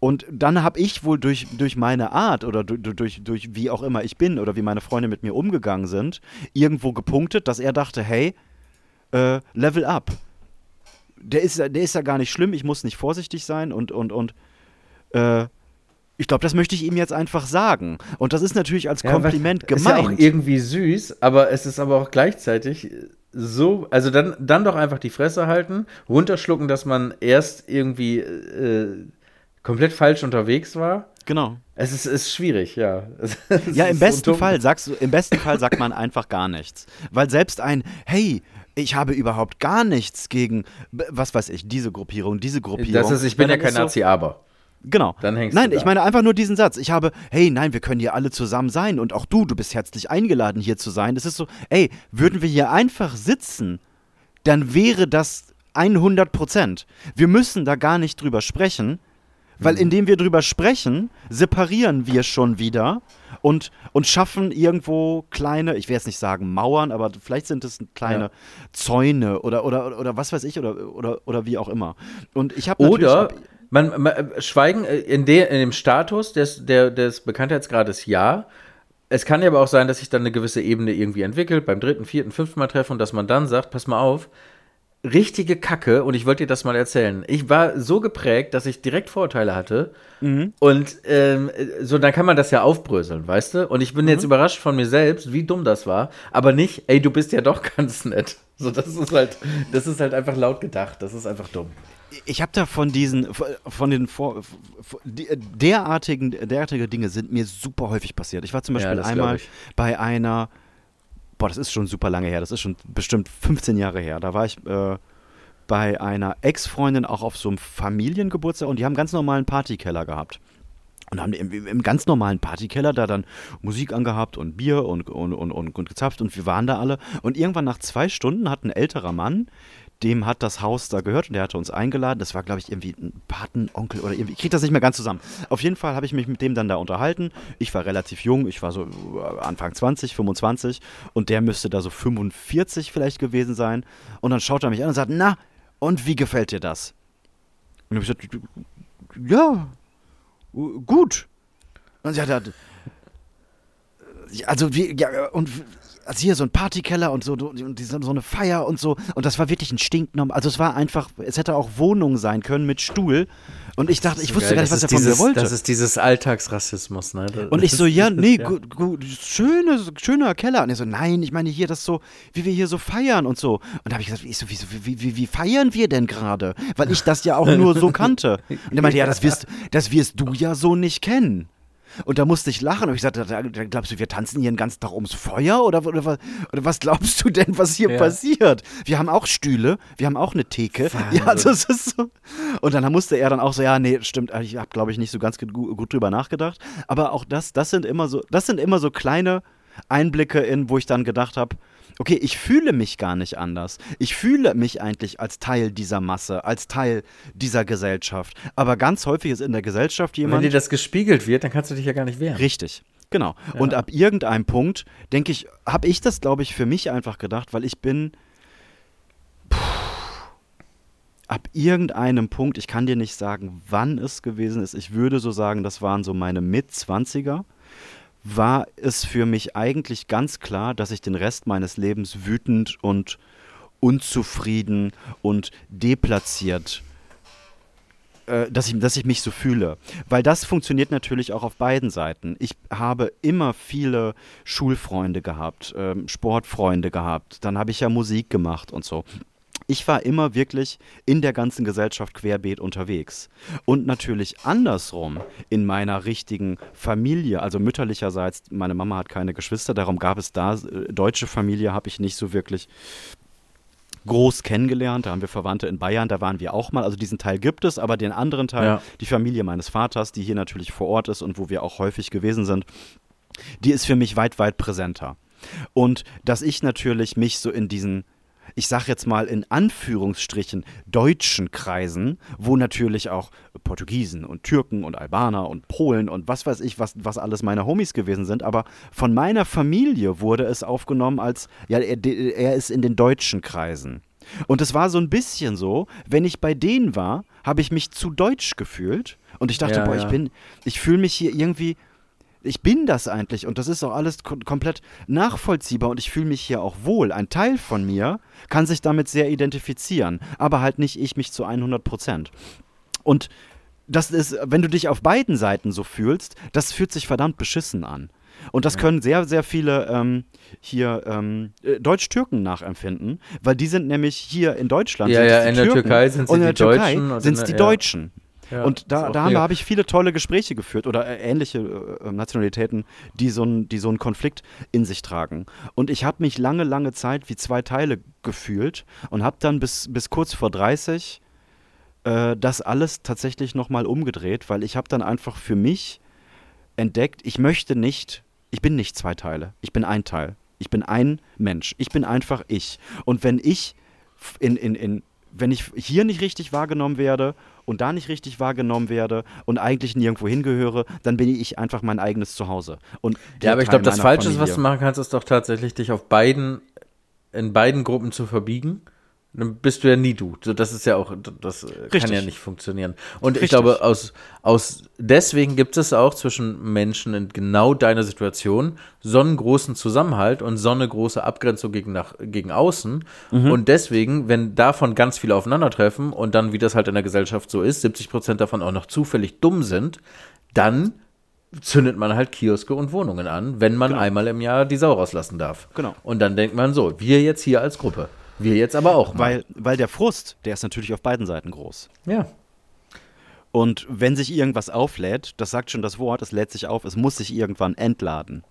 Speaker 1: und dann habe ich wohl durch, durch meine Art oder durch, durch, durch wie auch immer ich bin oder wie meine Freunde mit mir umgegangen sind, irgendwo gepunktet, dass er dachte, hey, äh, Level up. Der ist, der ist ja gar nicht schlimm, ich muss nicht vorsichtig sein und, und, und äh, ich glaube, das möchte ich ihm jetzt einfach sagen. Und das ist natürlich als Kompliment ja, gemeint. Ist ja
Speaker 2: auch irgendwie süß, aber es ist aber auch gleichzeitig so, also dann, dann doch einfach die Fresse halten, runterschlucken, dass man erst irgendwie äh, komplett falsch unterwegs war.
Speaker 1: Genau.
Speaker 2: Es ist, ist schwierig, ja. (laughs)
Speaker 1: ja, im besten so Fall sagst du, im besten Fall sagt man einfach gar nichts. Weil selbst ein, hey, ich habe überhaupt gar nichts gegen, was weiß ich, diese Gruppierung, diese Gruppierung.
Speaker 2: Das ist, ich bin ja kein Nazi, so, aber.
Speaker 1: Genau. Dann hängst nein, ich meine einfach nur diesen Satz. Ich habe, hey, nein, wir können hier alle zusammen sein und auch du, du bist herzlich eingeladen, hier zu sein. Das ist so, ey, würden wir hier einfach sitzen, dann wäre das 100 Prozent. Wir müssen da gar nicht drüber sprechen, weil mhm. indem wir drüber sprechen, separieren wir schon wieder und, und schaffen irgendwo kleine, ich will jetzt nicht sagen Mauern, aber vielleicht sind es kleine ja. Zäune oder, oder, oder was weiß ich oder, oder, oder wie auch immer. Und ich habe
Speaker 2: Oder man, man, Schweigen äh, in, de, in dem Status des, der, des Bekanntheitsgrades ja. Es kann ja aber auch sein, dass sich dann eine gewisse Ebene irgendwie entwickelt, beim dritten, vierten, fünften Mal treffen und dass man dann sagt, pass mal auf, richtige Kacke und ich wollte dir das mal erzählen. Ich war so geprägt, dass ich direkt Vorurteile hatte mhm. und ähm, so dann kann man das ja aufbröseln, weißt du? Und ich bin mhm. jetzt überrascht von mir selbst, wie dumm das war, aber nicht, ey, du bist ja doch (laughs) ganz nett. So, das ist halt, das ist halt einfach laut gedacht. Das ist einfach dumm.
Speaker 1: Ich habe da von diesen, von den vor, derartigen, derartige Dinge sind mir super häufig passiert. Ich war zum Beispiel ja, einmal bei einer boah, das ist schon super lange her, das ist schon bestimmt 15 Jahre her. Da war ich äh, bei einer Ex-Freundin auch auf so einem Familiengeburtstag und die haben ganz normalen Partykeller gehabt. Und haben im, im, ganz normalen Partykeller da dann Musik angehabt und Bier und, und, und, und, und gezapft und wir waren da alle. Und irgendwann nach zwei Stunden hat ein älterer Mann, dem hat das Haus da gehört und der hatte uns eingeladen. Das war, glaube ich, irgendwie ein Patenonkel oder irgendwie. Ich kriege das nicht mehr ganz zusammen. Auf jeden Fall habe ich mich mit dem dann da unterhalten. Ich war relativ jung, ich war so äh, Anfang 20, 25 und der müsste da so 45 vielleicht gewesen sein. Und dann schaut er mich an und sagt: Na, und wie gefällt dir das? Und ich habe gesagt: Ja, gut. Und sie hat, also, wie, ja, und also hier so ein Partykeller und so, und so eine Feier und so. Und das war wirklich ein stinknorm. Also es war einfach, es hätte auch Wohnung sein können mit Stuhl. Und ich dachte, ich wusste geil. gar nicht, was er von
Speaker 2: dieses,
Speaker 1: mir wollte.
Speaker 2: Das ist dieses Alltagsrassismus, ne?
Speaker 1: Das und ich so, ja, nee, ja. Gut, gut, schöne, schöner Keller. Und er so, nein, ich meine hier das so, wie wir hier so feiern und so. Und da habe ich gesagt, ich so, wie, wie, wie, wie feiern wir denn gerade? Weil ich das ja auch nur so kannte. (laughs) Und er meinte, ja, das wirst, das wirst du ja so nicht kennen. Und da musste ich lachen. Und ich sagte, da, da glaubst du, wir tanzen hier den ganzen Tag ums Feuer? Oder, oder, oder, was glaubst du denn, was hier
Speaker 2: Ja.
Speaker 1: passiert? Wir haben auch Stühle, wir haben auch eine Theke. Ja, es (laughs) ist so. Und dann musste er dann auch so, ja, nee, stimmt, ich habe, glaube ich, nicht so ganz gut, gut drüber nachgedacht. Aber auch das, das sind immer so, das sind immer so kleine Einblicke in, wo ich dann gedacht habe, okay, ich fühle mich gar nicht anders. Ich fühle mich eigentlich als Teil dieser Masse, als Teil dieser Gesellschaft. Aber ganz häufig ist in der Gesellschaft
Speaker 2: Wenn
Speaker 1: jemand.
Speaker 2: dir das gespielt wird, dann kannst du dich ja gar nicht wehren.
Speaker 1: Richtig. Genau. Und ab irgendeinem Punkt, denke ich, habe ich das, glaube ich, für mich einfach gedacht, weil ich bin. Puh, ab irgendeinem Punkt, ich kann dir nicht sagen, wann es gewesen ist, ich würde so sagen, das waren so meine Mit-20er, war es für mich eigentlich ganz klar, dass ich den Rest meines Lebens wütend und unzufrieden und deplatziert äh, dass ich, dass ich mich so fühle. Weil das funktioniert natürlich auch auf beiden Seiten. Ich habe immer viele Schulfreunde gehabt, ähm, Sportfreunde gehabt, dann habe ich ja Musik gemacht und so. Ich war immer wirklich in der ganzen Gesellschaft querbeet unterwegs. Und natürlich andersrum in meiner richtigen Familie, also mütterlicherseits, meine Mama hat keine Geschwister, darum gab es da, äh, deutsche Familie habe ich nicht so wirklich groß kennengelernt. Da haben wir Verwandte in Bayern, da waren wir auch mal. Also diesen Teil gibt es, aber den anderen Teil,
Speaker 2: Ja.
Speaker 1: die Familie meines Vaters, die hier natürlich vor Ort ist und wo wir auch häufig gewesen sind, die ist für mich weit, weit präsenter. Und dass ich natürlich mich so in diesen, ich sag jetzt mal in Anführungsstrichen, deutschen Kreisen, wo natürlich auch Portugiesen und Türken und Albaner und Polen und was weiß ich, was, was alles meine Homies gewesen sind, aber von meiner Familie wurde es aufgenommen als, ja, er, er ist in den deutschen Kreisen. Und es war so ein bisschen so, wenn ich bei denen war, habe ich mich zu deutsch gefühlt und ich dachte,
Speaker 2: Ja,
Speaker 1: boah,
Speaker 2: ja.
Speaker 1: ich bin, ich fühle mich hier irgendwie, ich bin das eigentlich und das ist auch alles kom komplett nachvollziehbar und ich fühle mich hier auch wohl. Ein Teil von mir kann sich damit sehr identifizieren, aber halt nicht ich mich zu 100 Prozent. Und das ist, wenn du dich auf beiden Seiten so fühlst, das fühlt sich verdammt beschissen an. Und das können sehr, sehr viele ähm, hier ähm, äh, Deutsch-Türken nachempfinden, weil die sind nämlich hier in Deutschland.
Speaker 2: Ja,
Speaker 1: sind
Speaker 2: ja, in der
Speaker 1: Türken
Speaker 2: Türkei sind sie
Speaker 1: und in
Speaker 2: die
Speaker 1: der Türkei
Speaker 2: Deutschen
Speaker 1: sind
Speaker 2: in
Speaker 1: es die
Speaker 2: der- ja.
Speaker 1: Deutschen.
Speaker 2: Ja,
Speaker 1: und da, da habe ich viele tolle Gespräche geführt oder äh, ähnliche äh, Nationalitäten, die so, ein, die so einen Konflikt in sich tragen. Und ich habe mich lange, lange Zeit wie zwei Teile gefühlt und habe dann bis, bis kurz vor 30 äh, das alles tatsächlich nochmal umgedreht, weil ich habe dann einfach für mich entdeckt, ich möchte nicht, ich bin nicht zwei Teile, ich bin ein Teil. Ich bin ein Mensch. Ich bin einfach ich. Und wenn ich in, in, in, wenn ich hier nicht richtig wahrgenommen werde und da nicht richtig wahrgenommen werde und eigentlich nirgendwo hingehöre, dann bin ich einfach mein eigenes Zuhause. Und
Speaker 2: Ja, aber ich glaube, das Falsche, was du machen kannst, ist doch tatsächlich, dich auf beiden, in beiden Gruppen zu verbiegen. Dann bist du ja nie du. So, Das ist ja auch, das äh, kann
Speaker 1: Richtig.
Speaker 2: ja nicht funktionieren. Und ich
Speaker 1: Richtig.
Speaker 2: glaube, aus, aus, deswegen gibt es auch zwischen Menschen in genau deiner Situation so einen großen Zusammenhalt und so eine große Abgrenzung gegen, nach, gegen außen.
Speaker 1: Mhm.
Speaker 2: Und deswegen, wenn davon ganz viele aufeinandertreffen und dann, wie das halt in der Gesellschaft so ist, 70 Prozent davon auch noch zufällig dumm sind, dann zündet man halt Kioske und Wohnungen an, wenn man einmal im Jahr die Sau rauslassen darf.
Speaker 1: Genau.
Speaker 2: Und dann denkt man so, wir jetzt hier als Gruppe. Wir jetzt aber auch. Mal.
Speaker 1: Weil, weil der Frust, der ist natürlich auf beiden Seiten groß.
Speaker 2: ja.
Speaker 1: Und wenn sich irgendwas auflädt, das sagt schon das Wort, es lädt sich auf, es muss sich irgendwann entladen.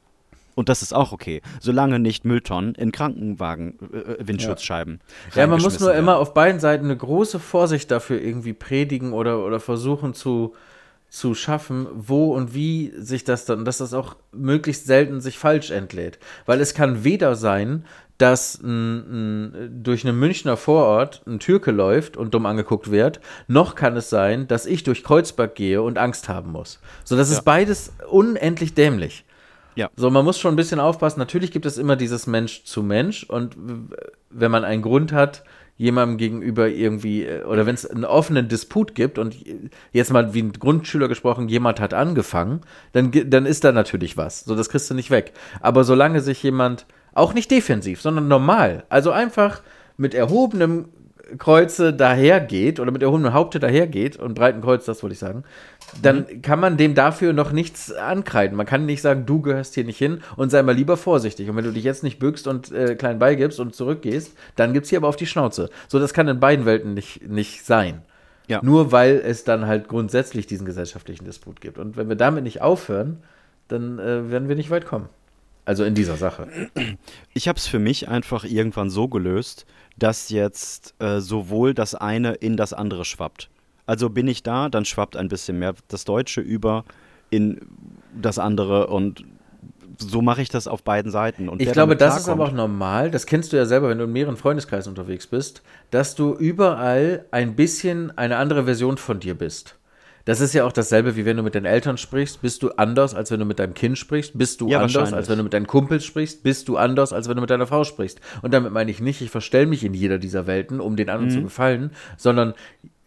Speaker 1: Und das ist auch okay, solange nicht Mülltonnen in Krankenwagen, äh, Windschutzscheiben.
Speaker 2: Ja, man muss nur
Speaker 1: reingeschmissen
Speaker 2: immer
Speaker 1: werden.
Speaker 2: auf beiden Seiten eine große Vorsicht dafür irgendwie predigen oder, oder versuchen zu, zu schaffen, wo und wie sich das dann, dass das auch möglichst selten sich falsch entlädt. Weil es kann weder sein, dass ein, ein, durch einen Münchner Vorort ein Türke läuft und dumm angeguckt wird, noch kann es sein, dass ich durch Kreuzberg gehe und Angst haben muss. So, das ist beides unendlich dämlich.
Speaker 1: Ja.
Speaker 2: So, man muss schon ein bisschen aufpassen. Natürlich gibt es immer dieses Mensch zu Mensch und wenn man einen Grund hat, jemandem gegenüber irgendwie, äh, oder wenn es einen offenen Disput gibt und jetzt mal wie ein Grundschüler gesprochen, jemand hat angefangen, dann, dann ist da natürlich was. So, das kriegst du nicht weg. Aber solange sich jemand, auch nicht defensiv, sondern normal, also einfach mit erhobenem Kreuze dahergeht oder mit erhobenem Haupte dahergeht und breiten Kreuz, das wollte ich sagen, dann kann man dem dafür noch nichts ankreiden. Man kann nicht sagen, du gehörst hier nicht hin und sei mal lieber vorsichtig. Und wenn du dich jetzt nicht bückst und äh, klein beigibst und zurückgehst, dann gibt's hier aber auf die Schnauze. So, das kann in beiden Welten nicht, nicht sein.
Speaker 1: Ja.
Speaker 2: Nur weil es dann halt grundsätzlich diesen gesellschaftlichen Disput gibt. Und wenn wir damit nicht aufhören, dann äh, werden wir nicht weit kommen. Also in dieser Sache.
Speaker 1: Ich habe es für mich einfach irgendwann so gelöst, dass jetzt äh, sowohl das eine in das andere schwappt. Also bin ich da, dann schwappt ein bisschen mehr das Deutsche über in das andere und so mache ich das auf beiden Seiten. Und
Speaker 2: ich glaube, das ist aber auch normal. Das kennst du ja selber, wenn du in mehreren Freundeskreisen unterwegs bist, dass du überall ein bisschen eine andere Version von dir bist. Das ist ja auch dasselbe, wie wenn du mit deinen Eltern sprichst. Bist du anders, als wenn du mit deinem Kind sprichst? Bist du ja, anders, als wenn du mit deinen Kumpels sprichst? Bist du anders, als wenn du mit deiner Frau sprichst? Und damit meine ich nicht, ich verstelle mich in jeder dieser Welten, um den anderen mhm. zu gefallen, sondern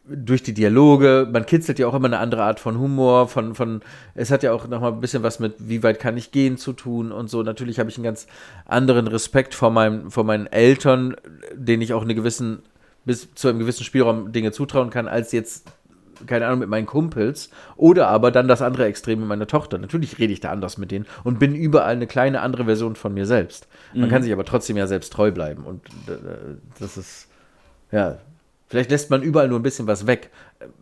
Speaker 2: durch die Dialoge, man kitzelt ja auch immer eine andere Art von Humor, von, von, es hat ja auch nochmal ein bisschen was mit, wie weit kann ich gehen zu tun und so. Natürlich habe ich einen ganz anderen Respekt vor, meinem, vor meinen Eltern, denen ich auch eine gewissen, bis zu einem gewissen Spielraum Dinge zutrauen kann, als jetzt, keine Ahnung, mit meinen Kumpels. Oder aber dann das andere Extrem mit meiner Tochter. Natürlich rede ich da anders mit denen und bin überall eine kleine andere Version von mir selbst. Man mhm. kann sich aber trotzdem ja selbst treu bleiben und äh, das ist, ja, Vielleicht lässt man überall nur ein bisschen was weg.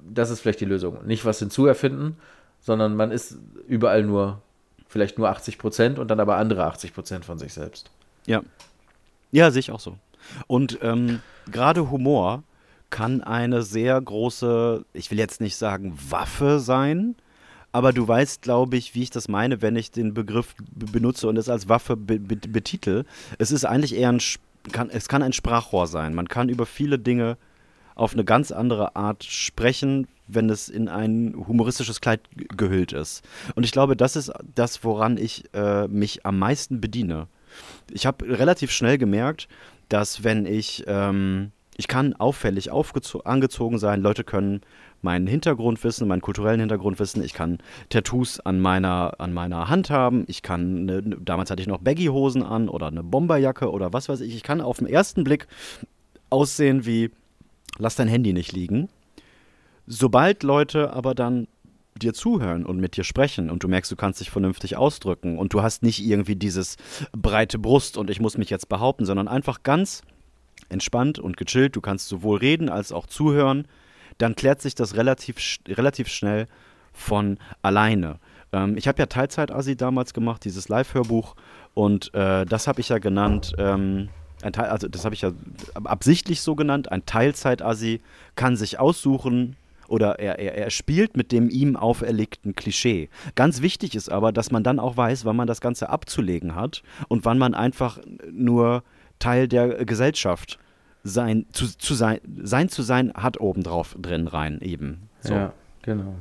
Speaker 2: Das ist vielleicht die Lösung. Nicht was hinzuerfinden, sondern man ist überall nur, vielleicht nur 80 Prozent und dann aber andere 80 Prozent von sich selbst.
Speaker 1: Ja. Ja, sehe ich auch so. Und ähm, gerade Humor kann eine sehr große, ich will jetzt nicht sagen Waffe sein, aber du weißt, glaube ich, wie ich das meine, wenn ich den Begriff benutze und es als Waffe be be betitel. Es ist eigentlich eher ein, kann, es kann ein Sprachrohr sein. Man kann über viele Dinge auf eine ganz andere Art sprechen, wenn es in ein humoristisches Kleid gehüllt ist. Und ich glaube, das ist das, woran ich äh, mich am meisten bediene. Ich habe relativ schnell gemerkt, dass wenn ich, ähm, ich kann auffällig angezogen sein, Leute können meinen Hintergrund wissen, meinen kulturellen Hintergrund wissen. Ich kann Tattoos an meiner, an meiner Hand haben. Ich kann, ne, damals hatte ich noch Baggy-Hosen an oder eine Bomberjacke oder was weiß ich. Ich kann auf den ersten Blick aussehen wie lass dein Handy nicht liegen. Sobald Leute aber dann dir zuhören und mit dir sprechen und du merkst, du kannst dich vernünftig ausdrücken und du hast nicht irgendwie dieses breite Brust und ich muss mich jetzt behaupten, sondern einfach ganz entspannt und gechillt, du kannst sowohl reden als auch zuhören, dann klärt sich das relativ, relativ schnell von alleine. Ähm, ich habe ja Teilzeit-Asi damals gemacht, dieses Live-Hörbuch und äh, das habe ich ja genannt, ähm, Teil, also das habe ich ja absichtlich so genannt, ein Teilzeit-Assi kann sich aussuchen oder er, er, er spielt mit dem ihm auferlegten Klischee. Ganz wichtig ist aber, dass man dann auch weiß, wann man das Ganze abzulegen hat und wann man einfach nur Teil der Gesellschaft sein zu, zu sein, sein zu sein hat obendrauf drin rein eben.
Speaker 2: So. Ja, genau.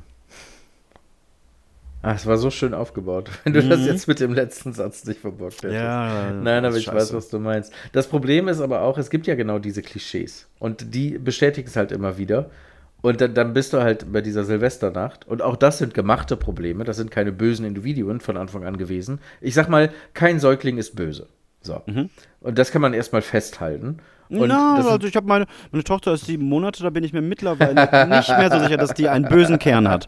Speaker 2: Ach, es war so schön aufgebaut, (laughs) wenn du mhm. das jetzt mit dem letzten Satz nicht verbockt hättest. Ja, Nein, aber ich scheiße. weiß, was du meinst. Das Problem ist aber auch, es gibt ja genau diese Klischees. Und die bestätigen es halt immer wieder. Und dann, dann, bist du halt bei dieser Silvesternacht. Und auch das sind gemachte Probleme. Das sind keine bösen Individuen von Anfang an gewesen. Ich sag mal, kein Säugling ist böse. So. Mhm. Und das kann man erstmal festhalten. Und
Speaker 1: Na, also ich habe meine, meine Tochter ist sieben Monate, da bin ich mir mittlerweile nicht mehr so sicher, dass die einen bösen Kern hat.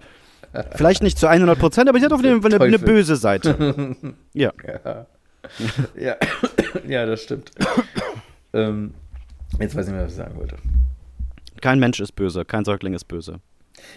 Speaker 1: Vielleicht nicht zu 100 Prozent, aber sie hat auf jeden Fall eine, eine böse Seite. (laughs) Ja.
Speaker 2: Ja, ja. ja das stimmt. ähm, jetzt weiß ich nicht mehr, was ich sagen wollte.
Speaker 1: Kein Mensch ist böse, kein Säugling ist böse.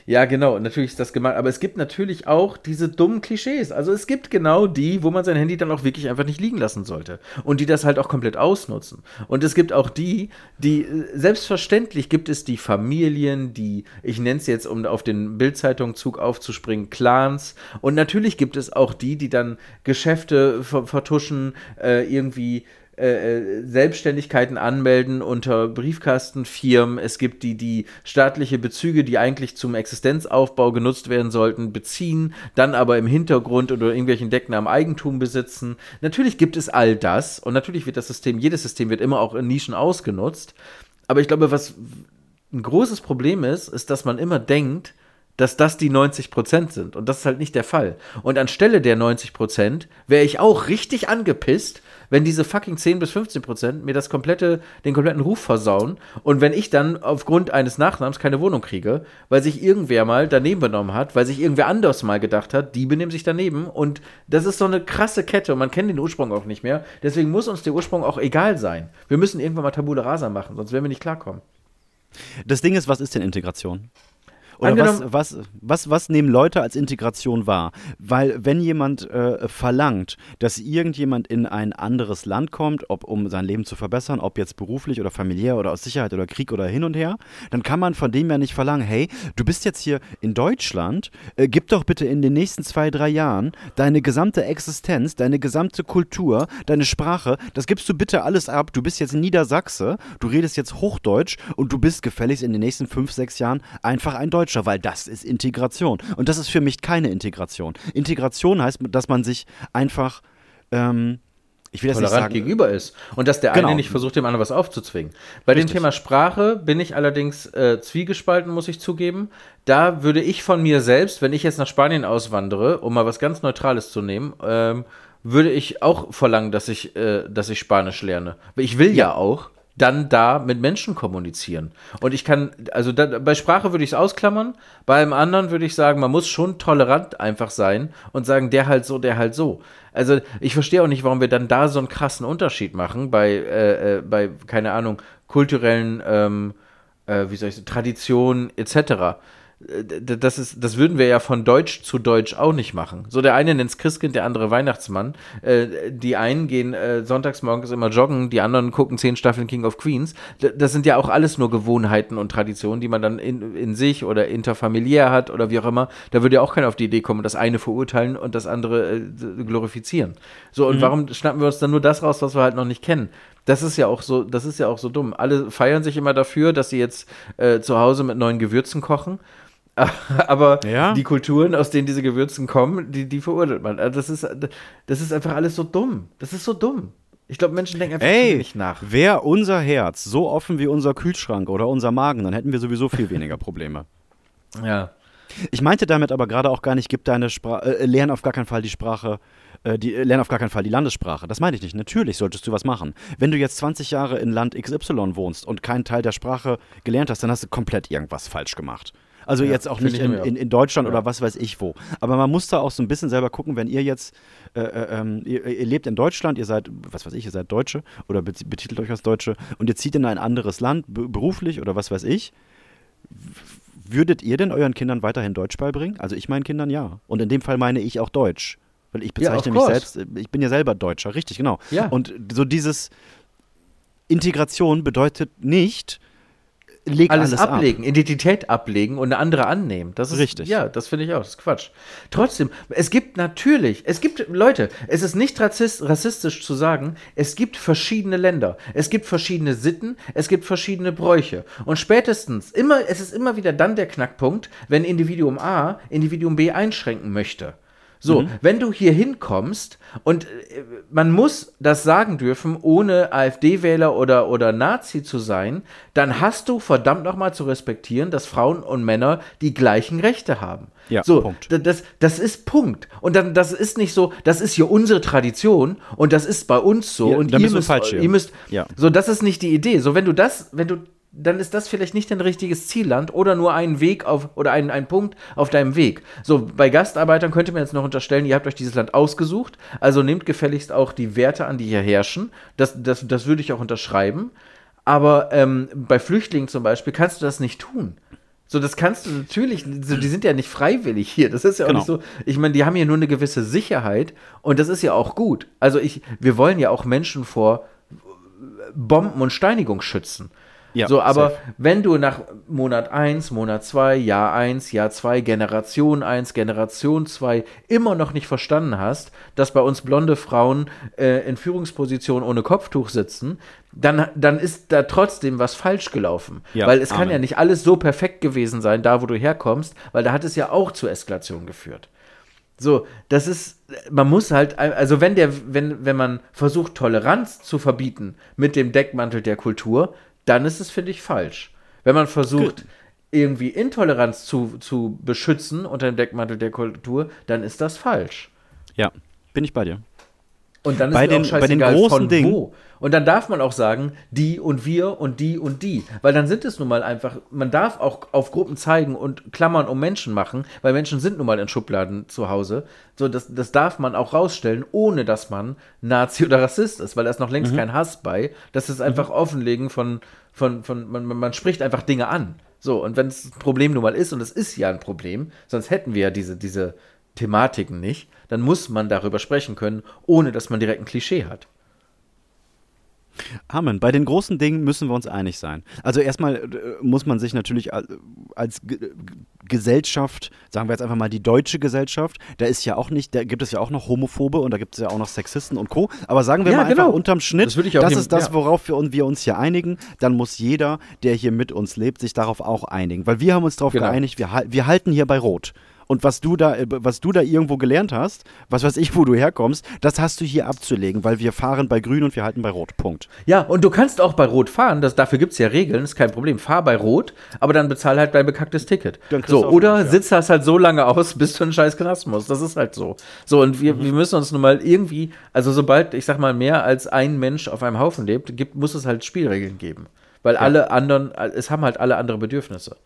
Speaker 2: Ja, genau, natürlich ist das gemeint. Aber es gibt natürlich auch diese dummen Klischees. Also es gibt genau die, wo man sein Handy dann auch wirklich einfach nicht liegen lassen sollte. Und die das halt auch komplett ausnutzen. Und es gibt auch die, die, selbstverständlich gibt es die Familien, die, ich nenne es jetzt, um auf den Bildzeitungszug aufzuspringen, Clans. Und natürlich gibt es auch die, die dann Geschäfte vertuschen, äh, irgendwie äh, äh, Selbstständigkeiten anmelden unter Briefkastenfirmen. Es gibt die, die staatliche Bezüge, die eigentlich zum Existenzaufbau genutzt werden sollten, beziehen, dann aber im Hintergrund oder irgendwelchen Decknamen Eigentum besitzen. Natürlich gibt es all das und natürlich wird das System, jedes System wird immer auch in Nischen ausgenutzt. Aber ich glaube, was ein großes Problem ist, ist, dass man immer denkt, dass das die 90 Prozent sind. Und das ist halt nicht der Fall. Und anstelle der 90 Prozent wäre ich auch richtig angepisst, wenn diese fucking 10 bis 15 Prozent mir das komplette, den kompletten Ruf versauen und wenn ich dann aufgrund eines Nachnamens keine Wohnung kriege, weil sich irgendwer mal daneben benommen hat, weil sich irgendwer anders mal gedacht hat, die benehmen sich daneben und das ist so eine krasse Kette und man kennt den Ursprung auch nicht mehr. Deswegen muss uns der Ursprung auch egal sein. Wir müssen irgendwann mal Tabula Rasa machen, sonst werden wir nicht klarkommen.
Speaker 1: Das Ding ist, was ist denn Integration? Oder was, was, was, was nehmen Leute als Integration wahr? Weil wenn jemand äh, verlangt, dass irgendjemand in ein anderes Land kommt, ob um sein Leben zu verbessern, ob jetzt beruflich oder familiär oder aus Sicherheit oder Krieg oder hin und her, dann kann man von dem ja nicht verlangen, hey, du bist jetzt hier in Deutschland, äh, gib doch bitte in den nächsten zwei, drei Jahren deine gesamte Existenz, deine gesamte Kultur, deine Sprache, das gibst du bitte alles ab. Du bist jetzt Niedersachse, du redest jetzt Hochdeutsch und du bist gefälligst in den nächsten fünf, sechs Jahren einfach ein Deutscher, weil das ist Integration. Und das ist für mich keine Integration. Integration heißt, dass man sich einfach, ähm, ich will das nicht sagen,
Speaker 2: gegenüber ist. Und dass der
Speaker 1: Genau.
Speaker 2: eine nicht versucht, dem anderen was aufzuzwingen. Bei
Speaker 1: Richtig.
Speaker 2: dem Thema Sprache bin ich allerdings äh, zwiegespalten, muss ich zugeben. Da würde ich von mir selbst, wenn ich jetzt nach Spanien auswandere, um mal was ganz Neutrales zu nehmen, ähm, würde ich auch verlangen, dass ich, äh, dass ich Spanisch lerne. Ich will ja, auch dann da mit Menschen kommunizieren. Und ich kann, also da, bei Sprache würde ich es ausklammern, bei einem anderen würde ich sagen, man muss schon tolerant einfach sein und sagen, der halt so, der halt so. Also ich verstehe auch nicht, warum wir dann da so einen krassen Unterschied machen bei, äh, äh, bei keine Ahnung, kulturellen, ähm, äh, wie soll ich sagen, Traditionen etc. Das, ist, das würden wir ja von Deutsch zu Deutsch auch nicht machen. So, der eine nennt es Christkind, der andere Weihnachtsmann. Äh, die einen gehen äh, sonntags morgens immer joggen, die anderen gucken zehn Staffeln King of Queens. Das sind ja auch alles nur Gewohnheiten und Traditionen, die man dann in, in sich oder interfamiliär hat oder wie auch immer. Da würde ja auch keiner auf die Idee kommen, das eine verurteilen und das andere äh, glorifizieren. So, und warum schnappen wir uns dann nur das raus, was wir halt noch nicht kennen? Das ist ja auch so, das ist ja auch so dumm. Alle feiern sich immer dafür, dass sie jetzt äh, zu Hause mit neuen Gewürzen kochen. (laughs) Aber
Speaker 1: Ja.
Speaker 2: die Kulturen, aus denen diese Gewürzen kommen, die, die verurteilt man. Also das ist, das ist einfach alles so dumm. Das ist so dumm. Ich glaube, Menschen denken einfach
Speaker 1: Ey,
Speaker 2: wenig nach.
Speaker 1: wäre unser Herz so offen wie unser Kühlschrank oder unser Magen, dann hätten wir sowieso viel (laughs) weniger Probleme.
Speaker 2: Ja.
Speaker 1: Ich meinte damit aber gerade auch gar nicht, gib deine Sprache, äh, lern auf gar keinen Fall die Sprache, äh, die, äh, lern auf gar keinen Fall die Landessprache. Das meine ich nicht. Natürlich solltest du was machen. Wenn du jetzt 20 Jahre in Land XY wohnst und keinen Teil der Sprache gelernt hast, dann hast du komplett irgendwas falsch gemacht. Also jetzt auch nicht
Speaker 2: ich
Speaker 1: in, in, in Deutschland
Speaker 2: Ja.
Speaker 1: oder was weiß ich wo. Aber man muss da auch so ein bisschen selber gucken, wenn ihr jetzt, äh, äh, ähm, ihr, ihr lebt in Deutschland, ihr seid, was weiß ich, ihr seid Deutsche oder bet- betitelt euch als Deutsche und ihr zieht in ein anderes Land, be- beruflich oder was weiß ich, Würdet ihr denn euren Kindern weiterhin Deutsch beibringen? Also ich meinen Kindern ja. Und in dem Fall meine ich auch Deutsch. Weil ich
Speaker 2: Ja,
Speaker 1: bezeichne
Speaker 2: of
Speaker 1: mich selbst, äh, ich bin ja selber Deutscher, richtig, genau.
Speaker 2: Ja.
Speaker 1: Und so dieses Integration bedeutet nicht, leg
Speaker 2: alles,
Speaker 1: alles,
Speaker 2: ablegen, Identität ablegen und eine andere annehmen. Das ist
Speaker 1: Richtig.
Speaker 2: Ja, das finde ich auch. Das ist Quatsch. Trotzdem, es gibt natürlich, es gibt Leute, es ist nicht rassist, rassistisch zu sagen, es gibt verschiedene Länder, es gibt verschiedene Sitten, es gibt verschiedene Bräuche. Und spätestens immer, es ist immer wieder dann der Knackpunkt, wenn Individuum A Individuum B einschränken möchte. So, wenn du hier hinkommst und äh, man muss das sagen dürfen, ohne AfD-Wähler oder, oder Nazi zu sein, dann hast du verdammt nochmal zu respektieren, dass Frauen und Männer die gleichen Rechte haben.
Speaker 1: Ja,
Speaker 2: so,
Speaker 1: Punkt.
Speaker 2: Das, das ist Punkt. Und dann, das ist nicht so, das ist hier unsere Tradition und das ist bei uns so
Speaker 1: Ja,
Speaker 2: und ihr müsst, ihr müsst,
Speaker 1: Ja.
Speaker 2: so, das ist nicht die Idee. So, wenn du das, wenn du, dann ist das vielleicht nicht dein richtiges Zielland oder nur ein Weg auf, oder ein, ein Punkt auf deinem Weg. So, bei Gastarbeitern könnte man jetzt noch unterstellen, ihr habt euch dieses Land ausgesucht, also nehmt gefälligst auch die Werte an, die hier herrschen. Das, das, das würde ich auch unterschreiben. Aber ähm, bei Flüchtlingen zum Beispiel kannst du das nicht tun. So, das kannst du natürlich, so, die sind ja nicht freiwillig hier. Das ist ja auch
Speaker 1: Genau.
Speaker 2: nicht so. Ich meine, die haben hier nur eine gewisse Sicherheit und das ist ja auch gut. Also ich, wir wollen ja auch Menschen vor Bomben und Steinigung schützen.
Speaker 1: Ja,
Speaker 2: so, aber
Speaker 1: safe.
Speaker 2: wenn du nach Monat 1, Monat 2, Jahr 1, Jahr 2, Generation 1, Generation 2 immer noch nicht verstanden hast, dass bei uns blonde Frauen äh, in Führungspositionen ohne Kopftuch sitzen, dann, dann ist da trotzdem was falsch gelaufen.
Speaker 1: Ja,
Speaker 2: weil es kann
Speaker 1: Amen.
Speaker 2: ja nicht alles so perfekt gewesen sein, da wo du herkommst, weil da hat es ja auch zu Eskalation geführt. So, das ist, man muss halt, also wenn der, wenn, wenn man versucht, Toleranz zu verbieten mit dem Deckmantel der Kultur, dann ist es, finde ich, falsch. Wenn man versucht, irgendwie Intoleranz zu, zu beschützen unter dem Deckmantel der Kultur, dann ist das falsch.
Speaker 1: Ja, bin ich bei dir.
Speaker 2: Und dann ist
Speaker 1: Bei
Speaker 2: mir
Speaker 1: den-
Speaker 2: auch
Speaker 1: bei den
Speaker 2: scheißegal,
Speaker 1: großen
Speaker 2: von
Speaker 1: Dingen-
Speaker 2: wo. Und dann darf man auch sagen, die und wir und die und die. Weil dann sind es nun mal einfach, man darf auch auf Gruppen zeigen und Klammern um Menschen machen, weil Menschen sind nun mal in Schubladen zu Hause. So, das, das darf man auch rausstellen, ohne dass man Nazi (laughs) oder Rassist ist, weil da ist noch längst kein Hass bei. Das ist einfach Offenlegen von, von, von man, man- spricht einfach Dinge an. So, und wenn es ein Problem nun mal ist, und es ist ja ein Problem, sonst hätten wir ja diese, diese Thematiken nicht, dann muss man darüber sprechen können, ohne dass man direkt ein Klischee hat.
Speaker 1: Amen. Bei den großen Dingen müssen wir uns einig sein. Also erstmal äh, muss man sich natürlich als Gesellschaft, sagen wir jetzt einfach mal die deutsche Gesellschaft, da ist ja auch nicht, da gibt es ja auch noch Homophobe und da gibt es ja auch noch Sexisten und Co. Aber sagen wir
Speaker 2: Ja,
Speaker 1: mal
Speaker 2: genau.
Speaker 1: einfach unterm Schnitt,
Speaker 2: Das
Speaker 1: das
Speaker 2: nehmen,
Speaker 1: ist das, worauf wir, uns- wir uns hier einigen. Dann muss jeder, der hier mit uns lebt, sich darauf auch einigen. Weil wir haben uns darauf
Speaker 2: Genau.
Speaker 1: geeinigt, wir, wir halten hier bei Rot. Und was du da, äh, was du da irgendwo gelernt hast, was weiß ich, wo du herkommst, das hast du hier abzulegen, weil wir fahren bei Grün und wir halten bei Rot. Punkt.
Speaker 2: Ja, und du kannst auch bei Rot fahren, das, dafür gibt es ja Regeln, ist kein Problem. Fahr bei Rot, aber dann bezahl halt dein bekacktes Ticket. So, oder
Speaker 1: was, ja.
Speaker 2: sitzt das halt so lange aus, (laughs) bis du einen scheiß Knast musst. Das ist halt so. So, und wir, wir müssen uns nun mal irgendwie, also sobald, ich sag mal, mehr als ein Mensch auf einem Haufen lebt, gibt, muss es halt Spielregeln geben. Weil alle anderen, es haben halt alle andere Bedürfnisse.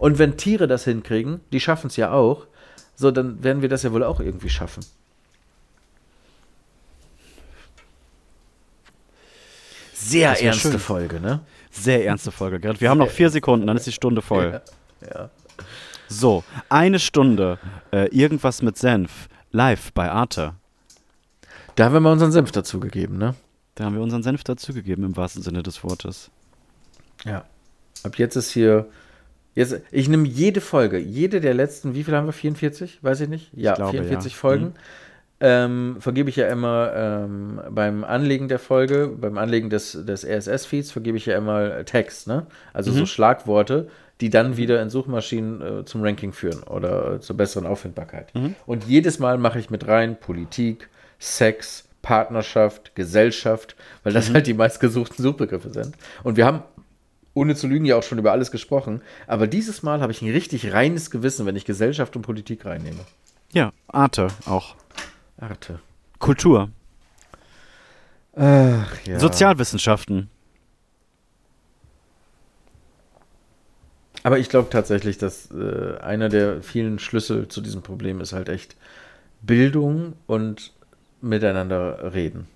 Speaker 2: Und wenn Tiere das hinkriegen, die schaffen es ja auch, so, dann werden wir das ja wohl auch irgendwie schaffen. Sehr
Speaker 1: Das
Speaker 2: ernste. Folge, ne?
Speaker 1: Sehr ernste Folge, Gerrit. Wir haben noch vier Sekunden, dann ist die Stunde voll.
Speaker 2: Ja.
Speaker 1: So, eine Stunde, äh, irgendwas mit Senf, live bei Arte.
Speaker 2: Da haben wir mal unseren Senf dazugegeben, ne?
Speaker 1: Da haben wir unseren Senf dazugegeben, im wahrsten Sinne des Wortes.
Speaker 2: Ja. Ab jetzt ist hier. Jetzt, ich nehme jede Folge, jede der letzten, wie viel haben wir? 44? Weiß ich nicht. Ja,
Speaker 1: glaube,
Speaker 2: 44
Speaker 1: ja.
Speaker 2: Folgen. Ähm, vergebe ich ja immer ähm, beim Anlegen der Folge, beim Anlegen des, des RSS-Feeds, vergebe ich ja immer Text, ne? Also so Schlagworte, die dann wieder in Suchmaschinen äh, zum Ranking führen oder äh, zur besseren Auffindbarkeit. Und jedes Mal mache ich mit rein Politik, Sex, Partnerschaft, Gesellschaft, weil das halt die meistgesuchten Suchbegriffe sind. Und wir haben ohne zu lügen, ja auch schon über alles gesprochen. Aber dieses Mal habe ich ein richtig reines Gewissen, wenn ich Gesellschaft und Politik reinnehme.
Speaker 1: Ja, Arte auch.
Speaker 2: Arte.
Speaker 1: Kultur,
Speaker 2: Ach ja.
Speaker 1: Sozialwissenschaften.
Speaker 2: Aber ich glaube tatsächlich, dass äh, einer der vielen Schlüssel zu diesem Problem ist halt echt Bildung und miteinander reden.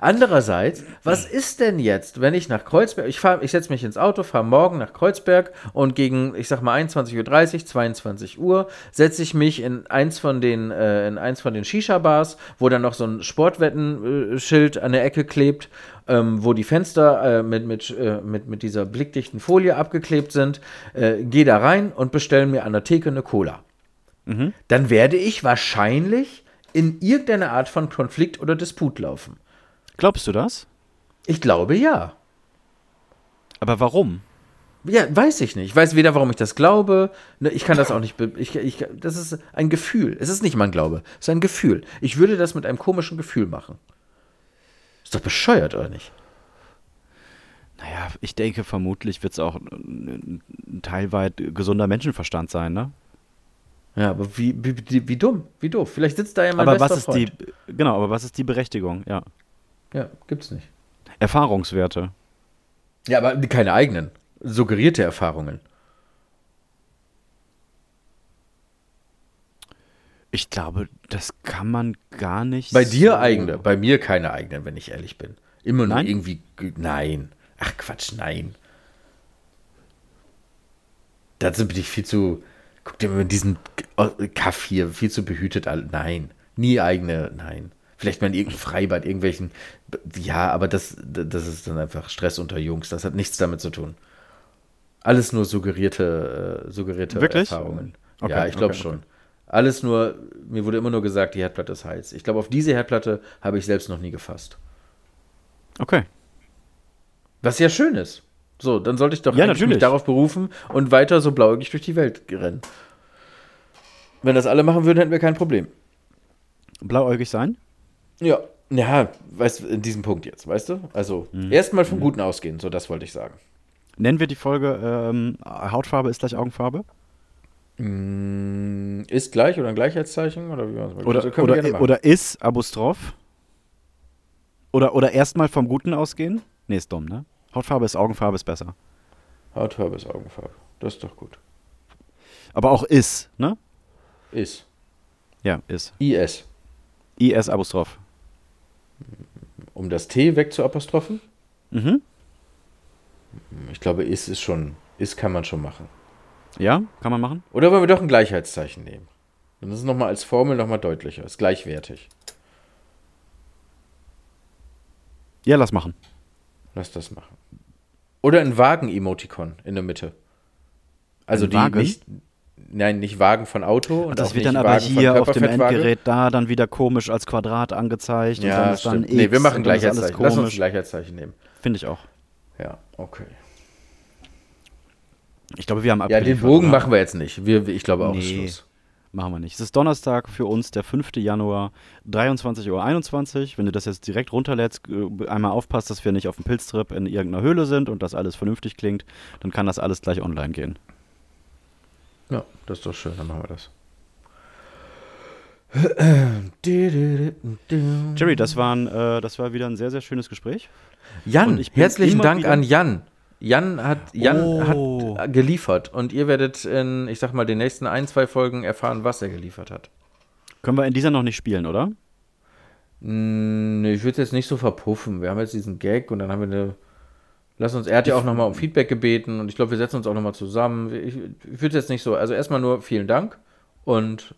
Speaker 2: Andererseits, was ist denn jetzt, wenn ich nach Kreuzberg, ich, fahr- ich setze mich ins Auto, fahre morgen nach Kreuzberg und gegen, ich sag mal, 21.30 Uhr, 22 Uhr, setze ich mich in eins von den, äh, in eins von den Shisha-Bars, wo dann noch so ein Sportwetten-Schild an der Ecke klebt, ähm, wo die Fenster äh, mit, mit, äh, mit, mit dieser blickdichten Folie abgeklebt sind, äh, gehe da rein und bestelle mir an der Theke eine Cola. Dann werde ich wahrscheinlich in irgendeine Art von Konflikt oder Disput laufen.
Speaker 1: Glaubst du das?
Speaker 2: Ich glaube ja.
Speaker 1: Aber warum?
Speaker 2: Ja, weiß ich nicht. Ich weiß weder, warum ich das glaube. Ne, ich kann das auch nicht. Ich, ich, das ist ein Gefühl. Es ist nicht mein Glaube. Es ist ein Gefühl. Ich würde das mit einem komischen Gefühl machen. Ist doch bescheuert, oder nicht?
Speaker 1: Naja, ich denke, vermutlich wird es auch ein, ein teilweit gesunder Menschenverstand sein, ne?
Speaker 2: Ja, aber wie, wie, wie, wie dumm, wie doof. Vielleicht sitzt da ja mein
Speaker 1: aber was ist
Speaker 2: Freund.
Speaker 1: die, genau, aber was ist die Berechtigung? Ja.
Speaker 2: Ja, gibt's nicht.
Speaker 1: Erfahrungswerte.
Speaker 2: Ja, aber keine eigenen. Suggerierte Erfahrungen.
Speaker 1: Ich glaube, das kann man gar nicht.
Speaker 2: Bei dir
Speaker 1: so-
Speaker 2: eigene, bei mir keine eigenen, wenn ich ehrlich bin. Immer nur
Speaker 1: Nein?
Speaker 2: irgendwie. ge- Nein. Ach Quatsch, nein. Dazu bin ich viel zu. Guck dir mal diesen Kaff hier, viel zu behütet. Nein. Nie eigene, nein. Vielleicht mal in irgendeinem Freibad, irgendwelchen. Ja, aber das, das ist dann einfach Stress unter Jungs. Das hat nichts damit zu tun. Alles nur suggerierte, äh, suggerierte
Speaker 1: Wirklich?
Speaker 2: Erfahrungen.
Speaker 1: Okay,
Speaker 2: ja, ich glaube
Speaker 1: okay,
Speaker 2: schon. Alles nur, mir wurde immer nur gesagt, die Herdplatte ist heiß. Ich glaube, auf diese Herdplatte habe ich selbst noch nie gefasst.
Speaker 1: Okay.
Speaker 2: Was ja schön ist. So, dann sollte ich doch
Speaker 1: Ja,
Speaker 2: mich
Speaker 1: natürlich.
Speaker 2: darauf berufen und weiter so blauäugig durch die Welt rennen. Wenn das alle machen würden, hätten wir kein Problem.
Speaker 1: Blauäugig sein?
Speaker 2: Ja. Ja, weißt du, in diesem Punkt jetzt, weißt du? Also,
Speaker 1: Mhm.
Speaker 2: erstmal vom Guten ausgehen, so das wollte ich sagen.
Speaker 1: Nennen wir die Folge ähm, Hautfarbe ist gleich Augenfarbe?
Speaker 2: Mm, Ist gleich oder ein Gleichheitszeichen? Oder wie man
Speaker 1: Oder,
Speaker 2: Also
Speaker 1: oder, oder ist Apostroph? Oder, oder erstmal vom Guten ausgehen? Nee, ist dumm, ne? Hautfarbe ist Augenfarbe ist besser.
Speaker 2: Hautfarbe ist Augenfarbe. Das ist doch gut.
Speaker 1: Aber auch ist, ne?
Speaker 2: Ist.
Speaker 1: Ja, ist.
Speaker 2: IS.
Speaker 1: IS Apostroph.
Speaker 2: Um das T wegzuapostrophen?
Speaker 1: Mhm.
Speaker 2: Ich glaube, ist ist schon, ist, kann man schon machen.
Speaker 1: Ja, kann man machen?
Speaker 2: Oder wollen wir doch ein Gleichheitszeichen nehmen? Dann ist es nochmal als Formel nochmal deutlicher. Ist gleichwertig.
Speaker 1: Ja, lass machen.
Speaker 2: Lass das machen. Oder ein Wagen-Emotikon in der Mitte. Also
Speaker 1: Ein
Speaker 2: die
Speaker 1: Wagen?
Speaker 2: nicht. Nein, nicht Wagen von Auto. Und
Speaker 1: das
Speaker 2: auch
Speaker 1: wird dann aber
Speaker 2: Wagen
Speaker 1: hier auf dem. Endgerät da dann wieder komisch als Quadrat angezeigt und dann
Speaker 2: Ja,
Speaker 1: ist dann
Speaker 2: stimmt.
Speaker 1: X
Speaker 2: Nee, wir machen
Speaker 1: dann
Speaker 2: Gleichheitszeichen. Lass uns. Gleichheitszeichen nehmen.
Speaker 1: Finde ich auch.
Speaker 2: Ja, okay.
Speaker 1: Ich glaube, wir haben
Speaker 2: Ja, den Bogen
Speaker 1: oder?
Speaker 2: machen wir jetzt nicht. Wir, ich glaube auch ist
Speaker 1: Nee.
Speaker 2: Schluss.
Speaker 1: Machen wir nicht. Es ist Donnerstag für uns, der 5. Januar, 23.21 Uhr. Wenn du das jetzt direkt runterlädst, äh, einmal aufpasst, dass wir nicht auf dem Pilztrip in irgendeiner Höhle sind und das alles vernünftig klingt, dann kann das alles gleich online gehen.
Speaker 2: Ja, das ist doch schön. Dann machen wir das.
Speaker 1: Jerry, das, waren, äh, das war wieder ein sehr, sehr schönes Gespräch.
Speaker 2: Jan, herzlichen Dank an Jan. Jan hat Jan
Speaker 1: Oh.
Speaker 2: hat geliefert und ihr werdet in, ich sag mal, den nächsten ein, zwei Folgen erfahren, was er geliefert hat.
Speaker 1: Können wir in dieser noch nicht spielen, oder?
Speaker 2: Nee, ich würde es jetzt nicht so verpuffen. Wir haben jetzt diesen Gag und dann haben wir eine. Lass uns, er hat ja auch nochmal um Feedback gebeten und ich glaube, wir setzen uns auch nochmal zusammen. Ich, ich würde jetzt nicht so, also erstmal nur vielen Dank und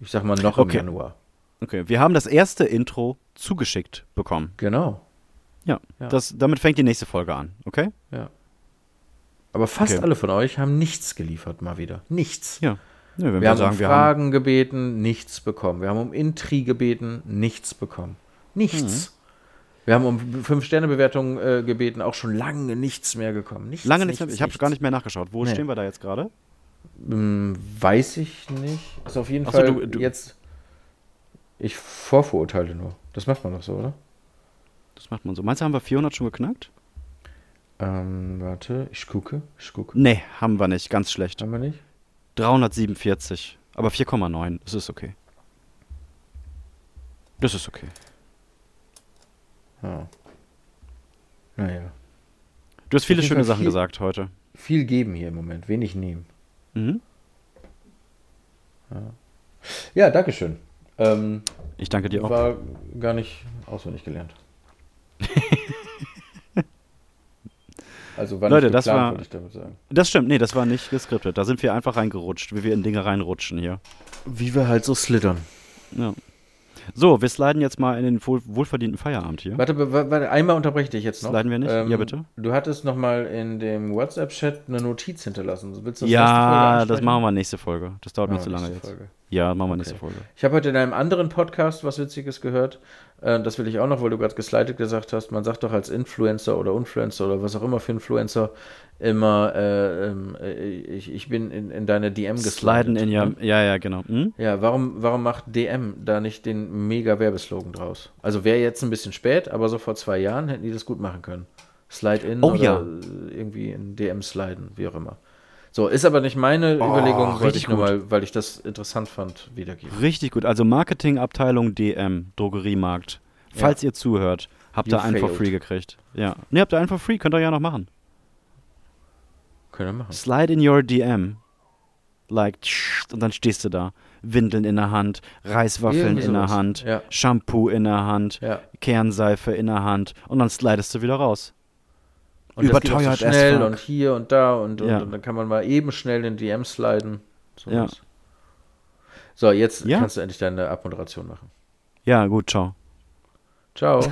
Speaker 2: ich sag mal noch
Speaker 1: Okay.
Speaker 2: im Januar.
Speaker 1: Okay, wir haben das erste Intro zugeschickt bekommen.
Speaker 2: Genau.
Speaker 1: Ja,
Speaker 2: Ja.
Speaker 1: Das, damit fängt die nächste Folge an, okay?
Speaker 2: Ja. Aber fast
Speaker 1: Okay.
Speaker 2: alle von euch haben nichts geliefert, mal wieder. Nichts.
Speaker 1: Ja. Wenn
Speaker 2: Wir,
Speaker 1: wir,
Speaker 2: haben
Speaker 1: sagen,
Speaker 2: um
Speaker 1: wir haben.
Speaker 2: Fragen gebeten, nichts bekommen. Wir haben um Intri gebeten, nichts bekommen. Nichts.
Speaker 1: Mhm.
Speaker 2: Wir haben um Fünf-Sterne-Bewertungen äh, gebeten, auch schon lange nichts mehr gekommen. Nichts,
Speaker 1: Lange nicht mehr.
Speaker 2: nichts,
Speaker 1: Ich habe
Speaker 2: nichts.
Speaker 1: gar nicht mehr nachgeschaut. Wo
Speaker 2: Nee.
Speaker 1: stehen wir da jetzt gerade?
Speaker 2: Hm, weiß ich nicht. Ist auf jeden
Speaker 1: Ach so,
Speaker 2: Fall
Speaker 1: du- du-
Speaker 2: jetzt. Ich vorverurteile nur. Das macht man doch so, oder?
Speaker 1: Das macht man so. Meinst du, haben wir 400 schon geknackt?
Speaker 2: Ähm, warte, ich gucke. Ich gucke.
Speaker 1: Nee, haben wir nicht. Ganz schlecht.
Speaker 2: Haben wir nicht?
Speaker 1: 347. Aber 4,9. Das ist okay. Das ist okay.
Speaker 2: Ja. Naja.
Speaker 1: Du hast viele schöne Sachen
Speaker 2: viel-
Speaker 1: gesagt heute.
Speaker 2: Viel geben hier im Moment, wenig nehmen.
Speaker 1: Mhm.
Speaker 2: Ja, Dankeschön. Ähm,
Speaker 1: Ich danke dir auch.
Speaker 2: war gar nicht auswendig gelernt. (laughs) also war
Speaker 1: Leute,
Speaker 2: nicht
Speaker 1: das
Speaker 2: geplant,
Speaker 1: war-
Speaker 2: wollte ich damit sagen.
Speaker 1: Das stimmt. Nee, das war nicht geskriptet. Da sind wir einfach reingerutscht, wie wir in Dinge reinrutschen hier.
Speaker 2: Wie wir halt so slittern.
Speaker 1: Ja. So, wir sliden jetzt mal in den wohl, wohlverdienten Feierabend hier.
Speaker 2: Warte, wa- warte, einmal unterbreche ich dich jetzt noch.
Speaker 1: Sliden wir nicht? Ja, bitte.
Speaker 2: Du hattest noch mal in dem WhatsApp-Chat eine Notiz hinterlassen. Willst du das nächste Folge
Speaker 1: Ja, das machen wir nächste Folge. Das dauert mir zu lange
Speaker 2: nächste
Speaker 1: jetzt.
Speaker 2: Folge.
Speaker 1: Ja, machen wir nächste
Speaker 2: Okay.
Speaker 1: Folge.
Speaker 2: Ich habe heute in einem anderen Podcast was Witziges gehört. Äh, das will ich auch noch, weil du gerade geslidet gesagt hast. Man sagt doch als Influencer oder Influencer oder was auch immer für Influencer immer, äh, ähm, äh, ich, ich bin in, in deine DM geslidet.
Speaker 1: Sliden in ja,
Speaker 2: ne?
Speaker 1: ja, ja, genau. Hm?
Speaker 2: Ja, warum, warum macht DM da nicht den mega Werbeslogan draus? Also wäre jetzt ein bisschen spät, aber so vor zwei Jahren hätten die das gut machen können. Slide in
Speaker 1: Oh
Speaker 2: oder
Speaker 1: ja.
Speaker 2: irgendwie in DM sliden, wie auch immer. So, ist aber nicht meine Überlegung, wollte
Speaker 1: Oh, richtig
Speaker 2: ich nur
Speaker 1: gut.
Speaker 2: mal, weil ich das interessant fand, wiedergeben.
Speaker 1: Richtig gut. Also Marketingabteilung DM, Drogeriemarkt. Falls ihr zuhört, habt ihr einen for free gekriegt. Ja. Ne, habt ihr einen for free, könnt ihr ja noch machen.
Speaker 2: Können wir machen.
Speaker 1: Slide in your DM. Like, und dann stehst du da. Windeln in der Hand, Reiswaffeln in der. Hand,
Speaker 2: Ja.
Speaker 1: Shampoo in der Hand,
Speaker 2: Ja.
Speaker 1: Kernseife in der Hand und dann slidest du wieder raus.
Speaker 2: Und das geht
Speaker 1: Überteuert
Speaker 2: so schnell und hier und da und, und,
Speaker 1: Ja.
Speaker 2: und dann kann man mal eben schnell in DM sliden. So,
Speaker 1: Ja.
Speaker 2: was. so jetzt
Speaker 1: Ja.
Speaker 2: kannst du endlich deine Abmoderation machen.
Speaker 1: Ja, gut, ciao.
Speaker 2: Ciao. (laughs)